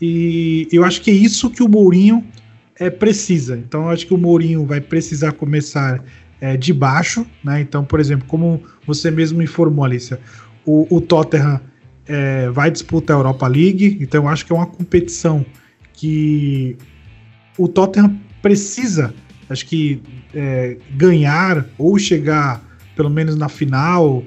E eu acho que é isso que o Mourinho é, precisa. Então eu acho que o Mourinho vai precisar começar é, de baixo. Né? Então, por exemplo, como você mesmo informou, Alicia, o, o Tottenham é, vai disputar a Europa League. Então eu acho que é uma competição que o Tottenham precisa, acho que é, ganhar ou chegar pelo menos na final.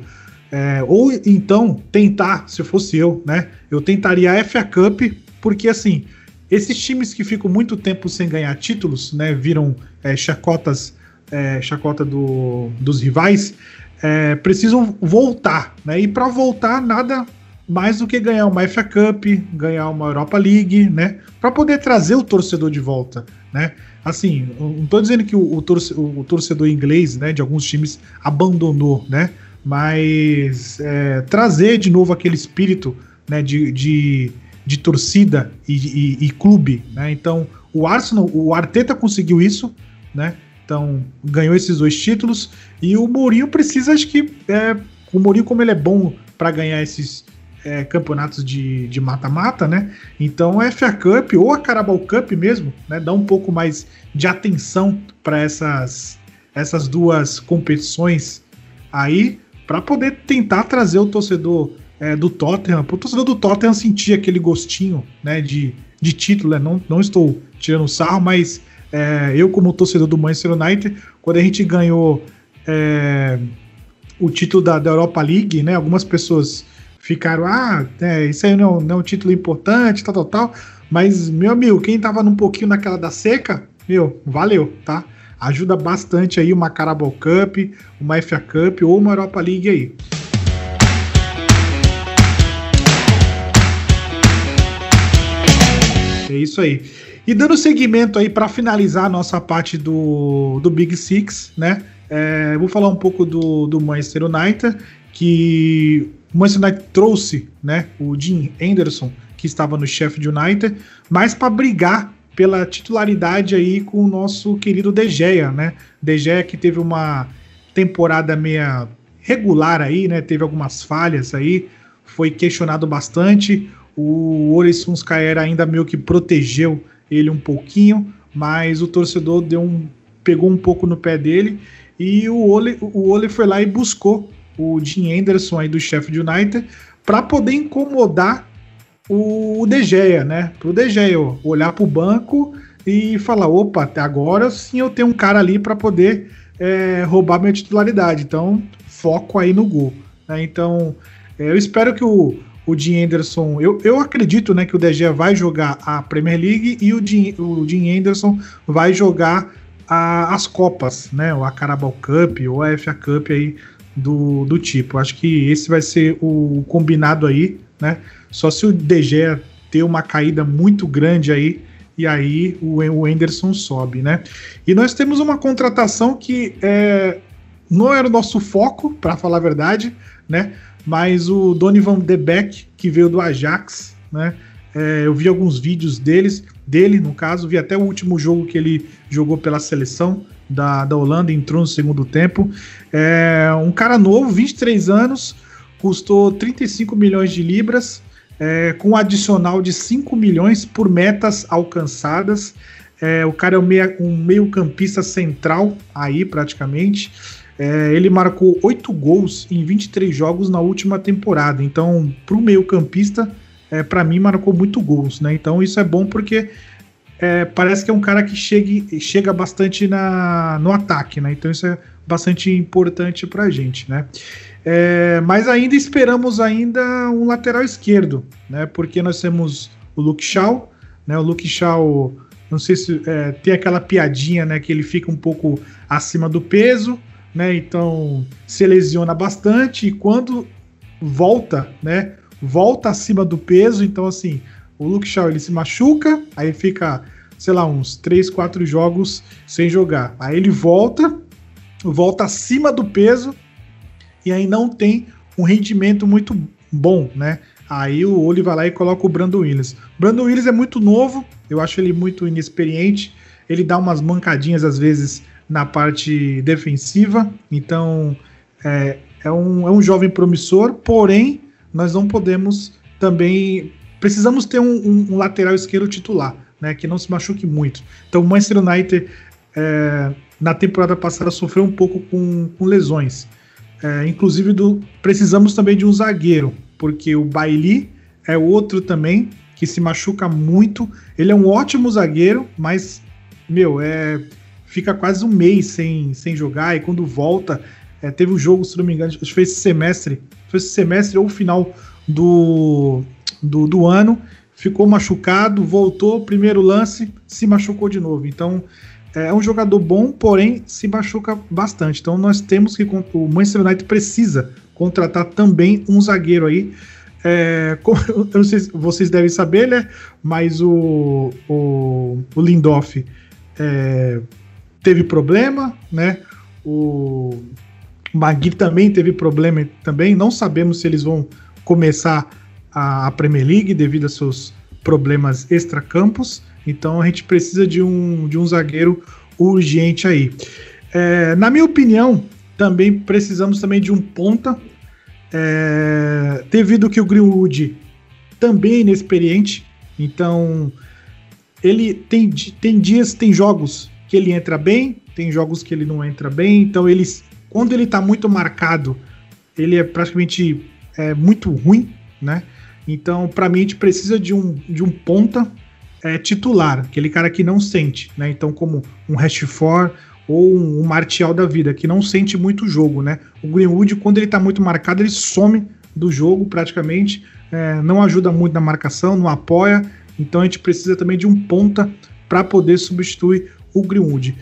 É, ou então tentar, se fosse eu, né? Eu tentaria a FA Cup, porque assim, esses times que ficam muito tempo sem ganhar títulos, né? Viram é, chacotas, é, chacota do, dos rivais, é, precisam voltar, né? E para voltar, nada mais do que ganhar uma FA Cup, ganhar uma Europa League, né? Para poder trazer o torcedor de volta, né? Assim, não estou dizendo que o, torcedor, o, torcedor inglês, né, de alguns times abandonou, né? Mas é, trazer de novo aquele espírito, né, de, de, de torcida e, e, e, clube, né? Então, o Arsenal, o Arteta conseguiu isso, né? Então, ganhou esses dois títulos e o Mourinho precisa, acho que, é, o Mourinho como ele é bom para ganhar esses é, campeonatos de mata-mata, né? Então a FA Cup ou a Carabao Cup mesmo, né? Dá um pouco mais de atenção para essas, essas duas competições aí, para poder tentar trazer o torcedor é, do Tottenham, para o torcedor do Tottenham sentir aquele gostinho, né? De, de título, né? Não, não estou tirando sarro, mas é, eu como torcedor do Manchester United, quando a gente ganhou é, o título da, da Europa League, né? Algumas pessoas ficaram, ah, é, isso aí não, não é um título importante, tal, tal, tal. Mas, meu amigo, quem tava num pouquinho naquela da seca, meu, valeu, tá? Ajuda bastante aí uma Carabao Cup, uma FA Cup ou uma Europa League aí. É isso aí. E dando seguimento aí para finalizar a nossa parte do, do Big Six, né? É, vou falar um pouco do, do Manchester United, que o Manchester United trouxe né, o Jim Anderson, que estava no Sheffield United, mas para brigar pela titularidade aí com o nosso querido De Gea, né? De Gea que teve uma temporada meia regular aí, né? Teve algumas falhas aí, foi questionado bastante. O Skaer ainda meio que protegeu ele um pouquinho, mas o torcedor deu um, pegou um pouco no pé dele e o Ole, o Ole foi lá e buscou o Jim Anderson aí do Sheffield United para poder incomodar o De Gea, né? Pro De Gea olhar pro banco e falar, opa, até agora sim eu tenho um cara ali para poder é, roubar minha titularidade. Então, foco aí no gol. Né? Então, é, eu espero que o, o Dean Anderson. Eu, eu acredito né, que o De Gea vai jogar a Premier League e o Dean, o Dean Anderson vai jogar a, as Copas, né? Ou a Carabao Cup ou a FA Cup aí do, do tipo. Acho que esse vai ser o combinado aí, né? Só se o De Gea ter uma caída muito grande aí e aí o, o Anderson sobe, né? E nós temos uma contratação que é, não era o nosso foco, para falar a verdade, né? Mas o Donovan De Beek, que veio do Ajax, né? É, eu vi alguns vídeos deles, dele, no caso, vi até o último jogo que ele jogou pela seleção da, da Holanda, entrou no segundo tempo. É um cara novo, 23 anos, custou 35 milhões de libras, é, com um adicional de 5 milhões por metas alcançadas. É, o cara é um, meia, um meio-campista central aí, praticamente. É, ele marcou 8 gols em 23 jogos na última temporada. Então, para o meio-campista, é, para mim, marcou muito gols. Né? Então, isso é bom porque é, parece que é um cara que chegue, chega bastante na, no ataque. Né? Então, isso é bastante importante para a gente. Né? É, mas ainda esperamos ainda um lateral esquerdo, né? Porque nós temos o Luke Shaw, né? O Luke Shaw, não sei se é, tem aquela piadinha, né? Que ele fica um pouco acima do peso, né? Então se lesiona bastante e quando volta, né? Volta acima do peso, então assim, o Luke Shaw ele se machuca, aí fica, sei lá, uns 3, 4 jogos sem jogar. Aí ele volta, volta acima do peso e aí não tem um rendimento muito bom, né? Aí o Oli vai lá e coloca o Brandon Williams. Brandon Williams é muito novo, eu acho ele muito inexperiente. Ele dá umas mancadinhas às vezes na parte defensiva, então é, é, um, é um jovem promissor, porém nós não podemos também. Precisamos ter um, um, um lateral esquerdo titular, né? Que não se machuque muito. Então o Manchester United é, na temporada passada sofreu um pouco com, com lesões. É, inclusive, do, precisamos também de um zagueiro, porque o Bailey é outro também que se machuca muito. Ele é um ótimo zagueiro, mas, meu, é, fica quase um mês sem, sem jogar e quando volta. É, teve um jogo, se não me engano, acho que semestre, foi esse semestre ou final do, do, do ano, ficou machucado, voltou, primeiro lance, se machucou de novo. Então, é um jogador bom, porém se machuca bastante. Então nós temos que. O Manchester United precisa contratar também um zagueiro aí. É, como, eu não sei se vocês devem saber, né? Mas o, o, o Lindoff é, teve problema, né? O Magui também teve problema também. Não sabemos se eles vão começar a, Premier League devido a seus problemas extracampos. Então a gente precisa de um, de um zagueiro urgente aí. É, na minha opinião, também precisamos também de um ponta, é, devido que o Greenwood também é inexperiente, então ele tem, tem dias, tem jogos que ele entra bem, tem jogos que ele não entra bem, então ele, quando ele está muito marcado, ele é praticamente é, muito ruim, né? Então, para mim, a gente precisa de um, de um ponta é, titular, aquele cara que não sente, né? Então, como um Rashford ou um, um Martial da vida, que não sente muito o jogo, né? O Greenwood, quando ele tá muito marcado, ele some do jogo praticamente, é, não ajuda muito na marcação, não apoia. Então, a gente precisa também de um ponta para poder substituir o Greenwood.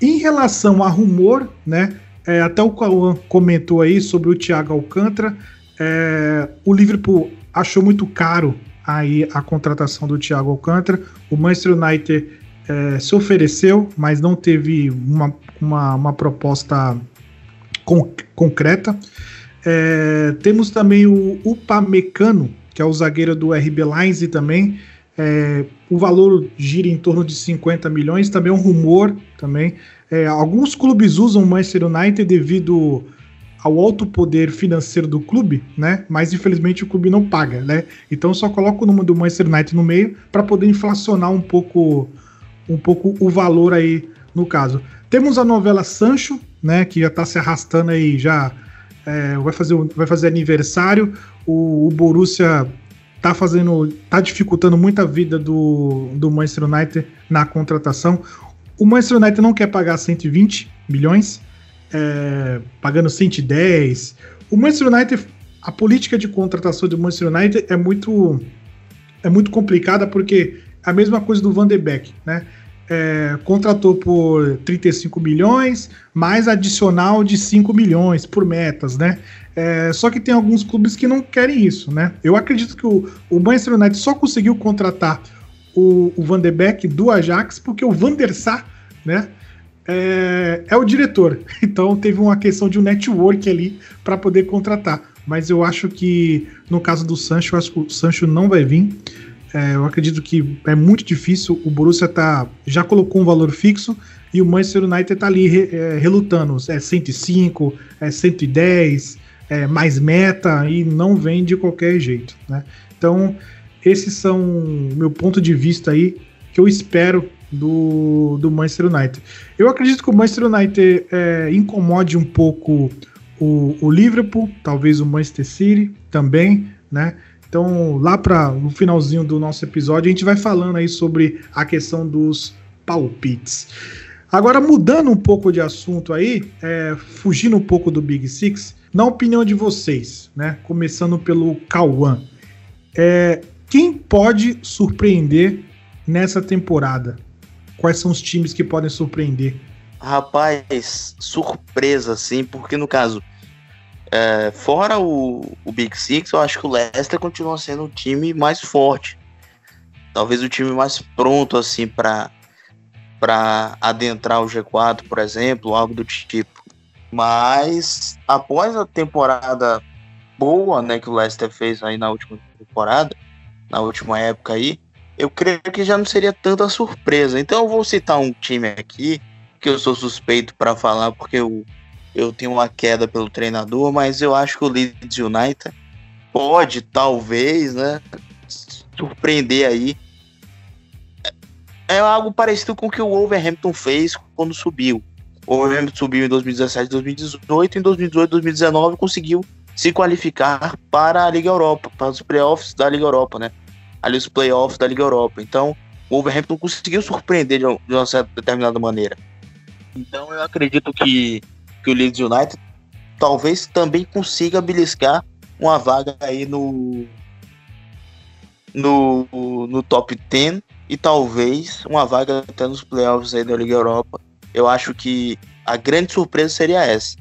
Em relação a rumor, né? É, até o Cauã comentou aí sobre o Thiago Alcântara. É, o Liverpool achou muito caro aí a contratação do Thiago Alcântara. O Manchester United é, se ofereceu, mas não teve uma, uma, uma proposta con concreta. É, temos também o Upamecano, que é o zagueiro do RB Lines também. É, o valor gira em torno de 50 milhões, também é um rumor também. É, alguns clubes usam o Manchester United devido ao alto poder financeiro do clube, né? Mas infelizmente o clube não paga, né? Então só coloca o nome do Manchester United no meio para poder inflacionar um pouco, um pouco o valor aí no caso. Temos a novela Sancho, né? Que já está se arrastando aí já é, vai, fazer, vai fazer aniversário. O, o Borussia tá fazendo, tá dificultando muito a vida do, do Manchester United na contratação. O Manchester United não quer pagar 120 milhões, é, pagando 110. O Manchester United, a política de contratação do Manchester United é muito é muito complicada porque é a mesma coisa do Van de Beek, né? É, contratou por 35 milhões, mais adicional de 5 milhões por metas, né? É, só que tem alguns clubes que não querem isso, né? Eu acredito que o, o Manchester United só conseguiu contratar o, o Van de Beek do Ajax porque o Van der Sar, né? É, é, o diretor. Então teve uma questão de um network ali para poder contratar. Mas eu acho que no caso do Sancho, eu acho que o Sancho não vai vir. É, eu acredito que é muito difícil. O Borussia tá, já colocou um valor fixo e o Manchester United está ali re, é, relutando. É 105, é 110, é mais meta e não vem de qualquer jeito. Né? Então, esses são meu ponto de vista aí que eu espero do, do Manchester United. Eu acredito que o Manchester United é, incomode um pouco o, o Liverpool, talvez o Manchester City também, né? Então, lá para no finalzinho do nosso episódio, a gente vai falando aí sobre a questão dos palpites. Agora, mudando um pouco de assunto aí, é, fugindo um pouco do Big Six, na opinião de vocês, né? Começando pelo Cauã, é, quem pode surpreender nessa temporada? Quais são os times que podem surpreender? Rapaz, surpresa, sim, porque no caso, é, fora o, o Big Six, eu acho que o Leicester continua sendo o time mais forte. Talvez o time mais pronto, assim, para para adentrar o G4, por exemplo, algo do tipo. Mas após a temporada boa, né, que o Leicester fez aí na última temporada, na última época aí, eu creio que já não seria tanta surpresa. Então eu vou citar um time aqui que eu sou suspeito para falar porque eu eu tenho uma queda pelo treinador, mas eu acho que o Leeds United pode, talvez, né, surpreender aí. É algo parecido com o que o Wolverhampton fez quando subiu. O Wolverhampton subiu em 2017 2018, em 2018 2019 conseguiu se qualificar para a Liga Europa, para os playoffs da Liga Europa, né? Ali os playoffs da Liga Europa. Então, o Wolverhampton conseguiu surpreender de uma certa determinada maneira. Então, eu acredito que que o Leeds United talvez também consiga beliscar uma vaga aí no no, no top 10 e talvez uma vaga até nos playoffs aí da Liga Europa. Eu acho que a grande surpresa seria essa.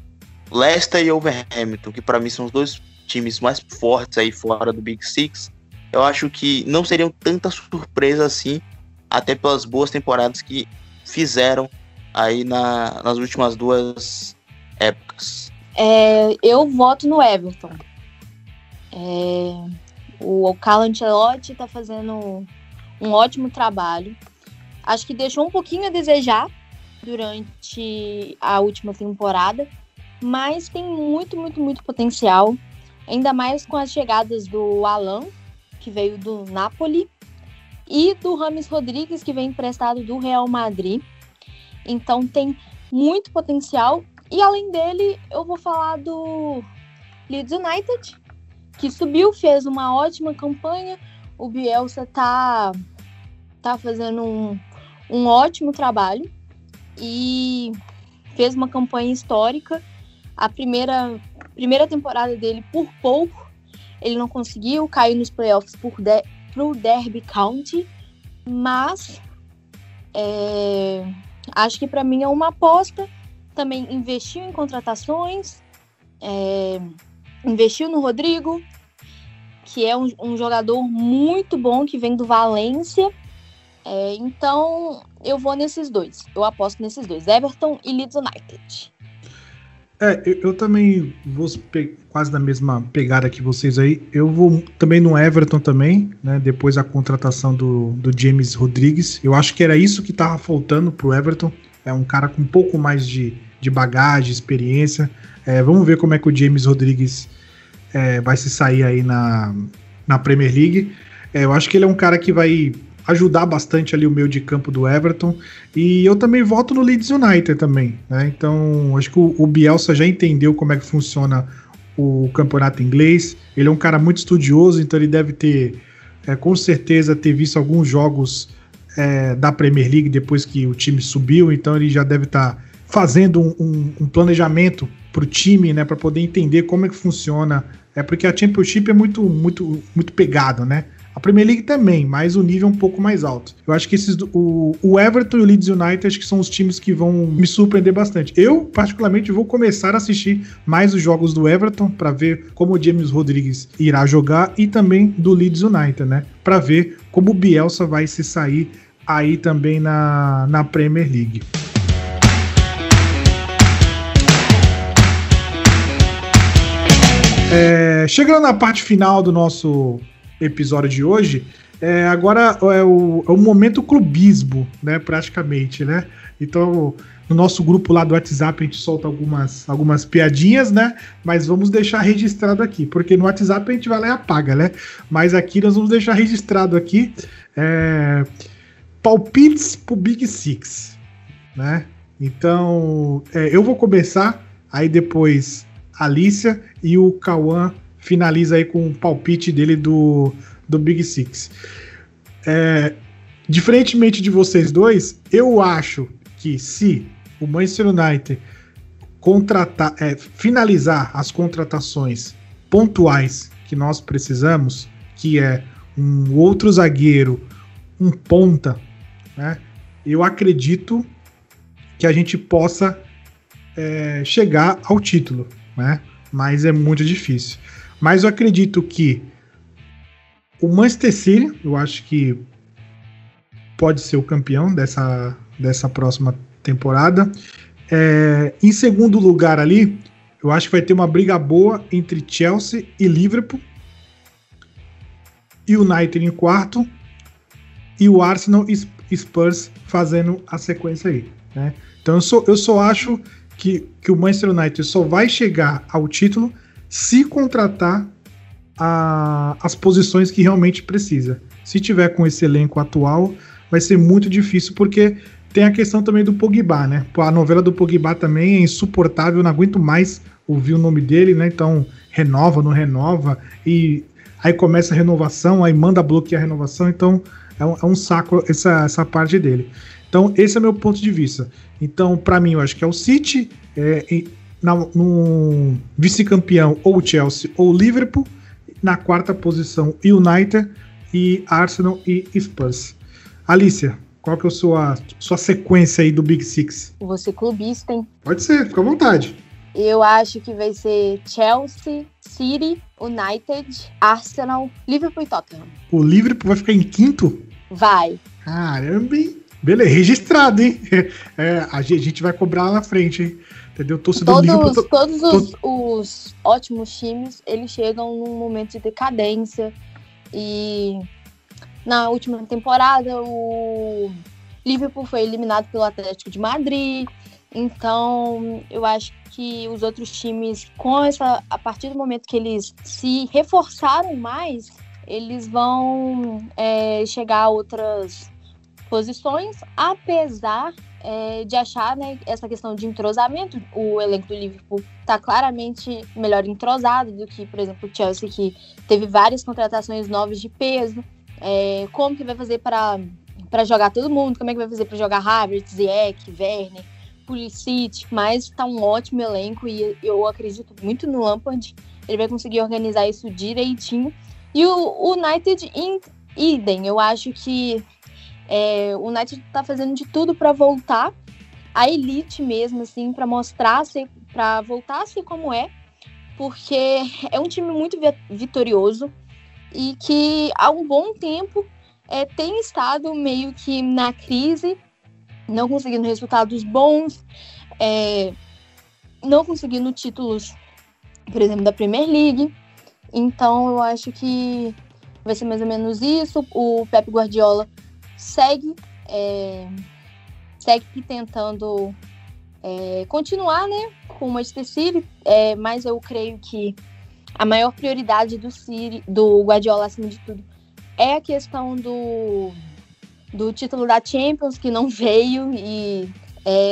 Leicester e Overhampton, que para mim são os dois times mais fortes aí fora do Big Six. Eu acho que não seriam tanta surpresa assim, até pelas boas temporadas que fizeram aí na, nas últimas duas épocas? É, eu voto no Everton. É, o Carlo Ancelotti está fazendo um ótimo trabalho. Acho que deixou um pouquinho a desejar durante a última temporada, mas tem muito, muito, muito potencial. Ainda mais com as chegadas do Alan, que veio do Napoli, e do Rames Rodrigues, que vem emprestado do Real Madrid. Então tem muito potencial e além dele, eu vou falar do Leeds United, que subiu, fez uma ótima campanha. O Bielsa tá, tá fazendo um, um ótimo trabalho e fez uma campanha histórica. A primeira, primeira temporada dele, por pouco, ele não conseguiu, caiu nos playoffs por de, pro Derby County, mas é, acho que para mim é uma aposta também investiu em contratações, é, investiu no Rodrigo, que é um, um, jogador muito bom que vem do Valência. É, então eu vou nesses dois. Eu aposto nesses dois, Everton e Leeds United. É, eu, eu também vou quase na mesma pegada que vocês aí. Eu vou também no Everton também, né? Depois a contratação do, do James Rodrigues. Eu acho que era isso que tava faltando pro Everton. É um cara com um pouco mais de, de bagagem, experiência. É, vamos ver como é que o James Rodrigues é, vai se sair aí na, na Premier League. É, eu acho que ele é um cara que vai ajudar bastante ali o meio de campo do Everton. E eu também voto no Leeds United também. Né? Então, acho que o, o Bielsa já entendeu como é que funciona o campeonato inglês. Ele é um cara muito estudioso, então ele deve ter, é, com certeza, ter visto alguns jogos é, da Premier League depois que o time subiu, então ele já deve estar tá fazendo um, um, um planejamento para o time, né, para poder entender como é que funciona. É porque a Championship é muito, muito, muito pegado, né? A Premier League também, mas o nível é um pouco mais alto. Eu acho que esses o, o Everton e o Leeds United acho que são os times que vão me surpreender bastante. Eu, particularmente, vou começar a assistir mais os jogos do Everton para ver como o James Rodrigues irá jogar e também do Leeds United, né? Para ver como o Bielsa vai se sair aí também na, na Premier League. É, chegando na parte final do nosso episódio de hoje, é, agora é o, é o momento clubismo, né? Praticamente, né? Então, no nosso grupo lá do WhatsApp a gente solta algumas, algumas piadinhas, né? Mas vamos deixar registrado aqui, porque no WhatsApp a gente vai lá e apaga, né? Mas aqui nós vamos deixar registrado aqui é, palpites pro Big Six, né? Então, é, eu vou começar, aí depois a Alicia e o Cauã finaliza aí com o palpite dele do, do Big Six. É, diferentemente de vocês dois, eu acho que se o Manchester United contratar, é, finalizar as contratações pontuais que nós precisamos, que é um outro zagueiro, um ponta, né? Eu acredito que a gente possa é, chegar ao título, né? Mas é muito difícil. Mas eu acredito que o Manchester City, eu acho que pode ser o campeão dessa, dessa próxima temporada. É, em segundo lugar ali, eu acho que vai ter uma briga boa entre Chelsea e Liverpool. E o United em quarto. E o Arsenal e Spurs fazendo a sequência aí. Né? Então eu só, eu só acho que, que o Manchester United só vai chegar ao título se contratar a, as posições que realmente precisa. Se tiver com esse elenco atual, vai ser muito difícil, porque tem a questão também do Pogba, né? A novela do Pogba também é insuportável, não aguento mais ouvir o nome dele, né? Então, renova, não renova, e aí começa a renovação, aí manda bloquear a renovação, então é um, é um saco essa, essa parte dele. Então, esse é meu ponto de vista. Então, para mim, eu acho que é o City, é, na, no vice-campeão ou Chelsea ou Liverpool, na quarta posição United e Arsenal e Spurs. Alicia, qual que é a sua, sua sequência aí do Big Six? Você clubista, hein? Pode ser, fica à vontade. Eu acho que vai ser Chelsea, City, United, Arsenal, Liverpool e Tottenham. O Liverpool vai ficar em quinto? Vai. Caramba, hein? Beleza, registrado, hein? É, a gente vai cobrar lá na frente, hein? Entendeu? Torcedor todos, tô... todos os, os, ótimos times, eles chegam num momento de decadência. E na última temporada, o Liverpool foi eliminado pelo Atlético de Madrid. Então, eu acho que os outros times, com essa, a partir do momento que eles se reforçaram mais, eles vão é, chegar a outras posições, apesar é, de achar né, essa questão de entrosamento. O elenco do Liverpool está claramente melhor entrosado do que, por exemplo, o Chelsea, que teve várias contratações novas de peso. É, como que vai fazer para jogar todo mundo? Como é que vai fazer para jogar Havertz, Ziyech, Werner, Pulisic? Mas está um ótimo elenco e eu acredito muito no Lampard. Ele vai conseguir organizar isso direitinho. E o United, idem, eu acho que é, o United está fazendo de tudo para voltar à elite mesmo, assim, para mostrar, para voltar a ser como é, porque é um time muito vitorioso e que há um bom tempo é, tem estado meio que na crise, não conseguindo resultados bons, é, não conseguindo títulos, por exemplo, da Premier League. Então eu acho que vai ser mais ou menos isso. O Pep Guardiola segue, é, segue tentando é, continuar né, com o Manchester City, é, mas eu creio que a maior prioridade do, City, do Guardiola, acima de tudo, é a questão do, do título da Champions, que não veio e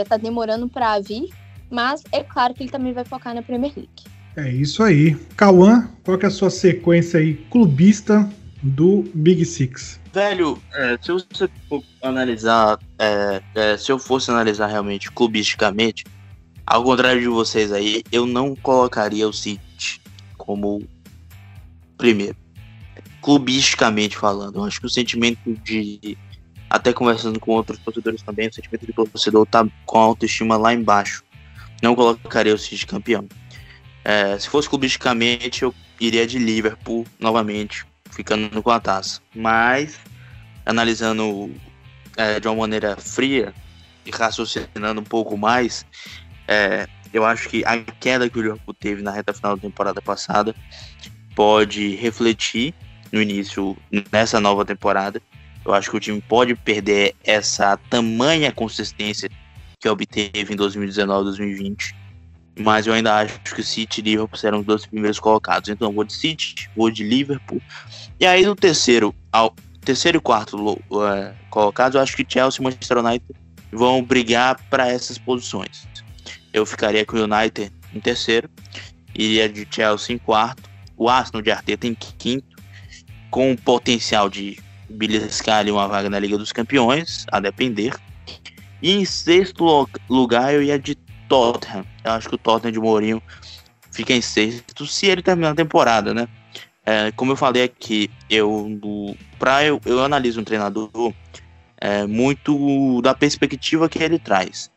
está é, demorando para vir, mas é claro que ele também vai focar na Premier League. É isso aí. Cauã, qual que é a sua sequência aí clubista do Big Six? Velho, é, se você for analisar, é, é, se eu fosse analisar realmente clubisticamente, ao contrário de vocês aí, eu não colocaria o City como primeiro. Clubisticamente falando, eu acho que o sentimento de. Até conversando com outros torcedores também, o sentimento de torcedor tá com a autoestima lá embaixo. Não colocaria o City campeão. É, se fosse clubisticamente, eu iria de Liverpool novamente, ficando com a taça. Mas, analisando é, de uma maneira fria e raciocinando um pouco mais, é, eu acho que a queda que o Liverpool teve na reta final da temporada passada pode refletir no início, nessa nova temporada. Eu acho que o time pode perder essa tamanha consistência que obteve em 2019 2020. Mas eu ainda acho que City e Liverpool serão os dois primeiros colocados. Então eu vou de City, vou de Liverpool. E aí no terceiro, ao terceiro e quarto uh, colocados, eu acho que Chelsea e Manchester United vão brigar para essas posições. Eu ficaria com o United em terceiro, iria de Chelsea em quarto, o Arsenal de Arteta em quinto, com o potencial de beliscar ali uma vaga na Liga dos Campeões, a depender. E em sexto lugar eu ia de Tottenham. Eu acho que o Tottenham de Mourinho fica em sexto se ele terminar a temporada, né? É, como eu falei aqui, eu para eu, eu analiso um treinador é, muito da perspectiva que ele traz.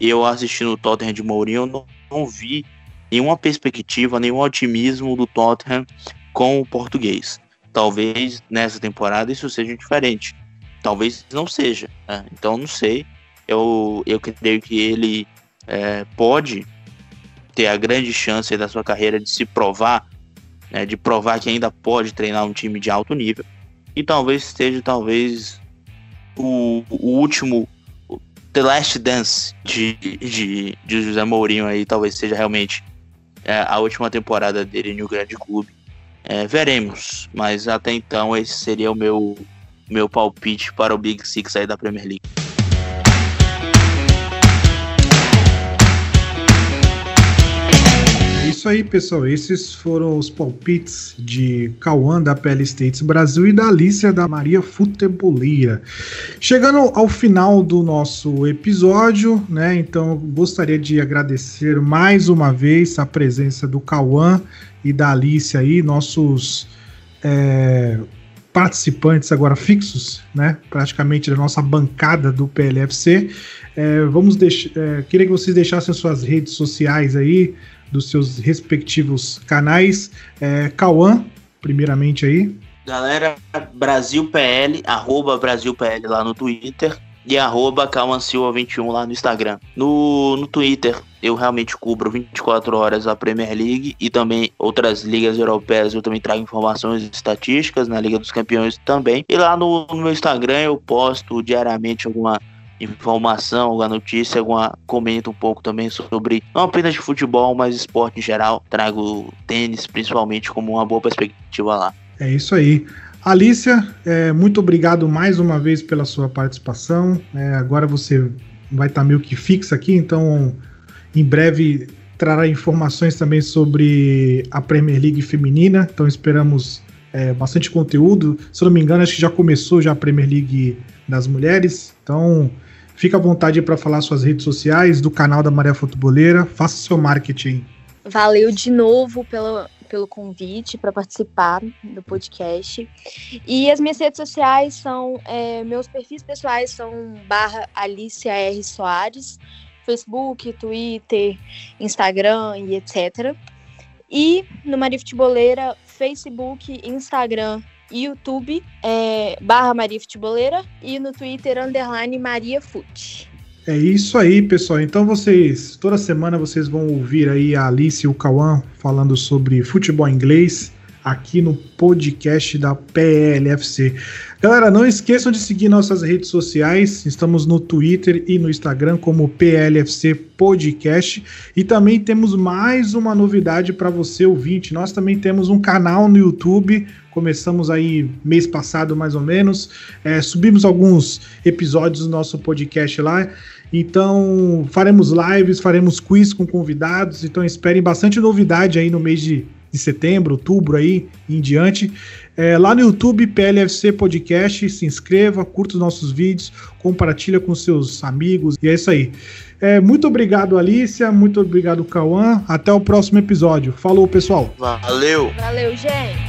Eu assistindo o Tottenham de Mourinho, não, não vi nenhuma perspectiva, nenhum otimismo do Tottenham com o português. Talvez nessa temporada isso seja diferente. Talvez não seja. Né? Então não sei. Eu, eu creio que ele é, pode ter a grande chance da sua carreira de se provar, né, de provar que ainda pode treinar um time de alto nível. E talvez seja talvez o, o último The Last Dance de, de, de José Mourinho aí, talvez seja realmente é, a última temporada dele no grande clube. É, veremos, mas até então esse seria o meu, meu palpite para o Big Six aí da Premier League. Isso aí, pessoal. Esses foram os palpites de Cauã da PL States Brasil e da Alicia da Maria Futeboleira. Chegando ao final do nosso episódio, né? Então gostaria de agradecer mais uma vez a presença do Cauã e da Alicia aí, nossos é, participantes agora fixos, né? Praticamente da nossa bancada do PLFC. É, vamos deixar, é, queria que vocês deixassem suas redes sociais aí, dos seus respectivos canais. É, Cauã, primeiramente aí. Galera, BrasilPL, arroba BrasilPL lá no Twitter e arroba Silva21 lá no Instagram. No, no Twitter, eu realmente cubro 24 horas a Premier League e também outras ligas europeias. Eu também trago informações estatísticas na Liga dos Campeões também. E lá no, no meu Instagram eu posto diariamente alguma informação, alguma notícia, alguma comenta um pouco também sobre não apenas de futebol, mas esporte em geral. Trago tênis principalmente como uma boa perspectiva lá. É isso aí. Alicia, é, muito obrigado mais uma vez pela sua participação. É, agora você vai estar meio que fixa aqui, então em breve trará informações também sobre a Premier League feminina. Então esperamos é, bastante conteúdo. Se eu não me engano, acho que já começou já a Premier League das mulheres. Então Fica à vontade para falar suas redes sociais, do canal da Maria Futeboleira. Faça seu marketing. Valeu de novo pelo, pelo convite para participar do podcast. E as minhas redes sociais são. É, meus perfis pessoais são barra Alicia R. Soares, Facebook, Twitter, Instagram e etc. E no Maria Futeboleira, Facebook, Instagram YouTube, é, barra Maria Futeboleira, e no Twitter, underline Maria Fute. É isso aí, pessoal. Então vocês, toda semana vocês vão ouvir aí a Alice e o Cauã falando sobre futebol inglês aqui no podcast da PLFC. Galera, não esqueçam de seguir nossas redes sociais. Estamos no Twitter e no Instagram como PLFC Podcast. E também temos mais uma novidade para você ouvinte. Nós também temos um canal no YouTube. Começamos aí mês passado, mais ou menos. É, subimos alguns episódios do nosso podcast lá. Então, faremos lives, faremos quiz com convidados. Então, esperem bastante novidade aí no mês de, de setembro, outubro aí em diante. É, lá no YouTube, PLFC Podcast, se inscreva, curta os nossos vídeos, compartilha com seus amigos. E é isso aí. É, muito obrigado, Alicia. Muito obrigado, Cauã. Até o próximo episódio. Falou, pessoal. Valeu. Valeu, gente.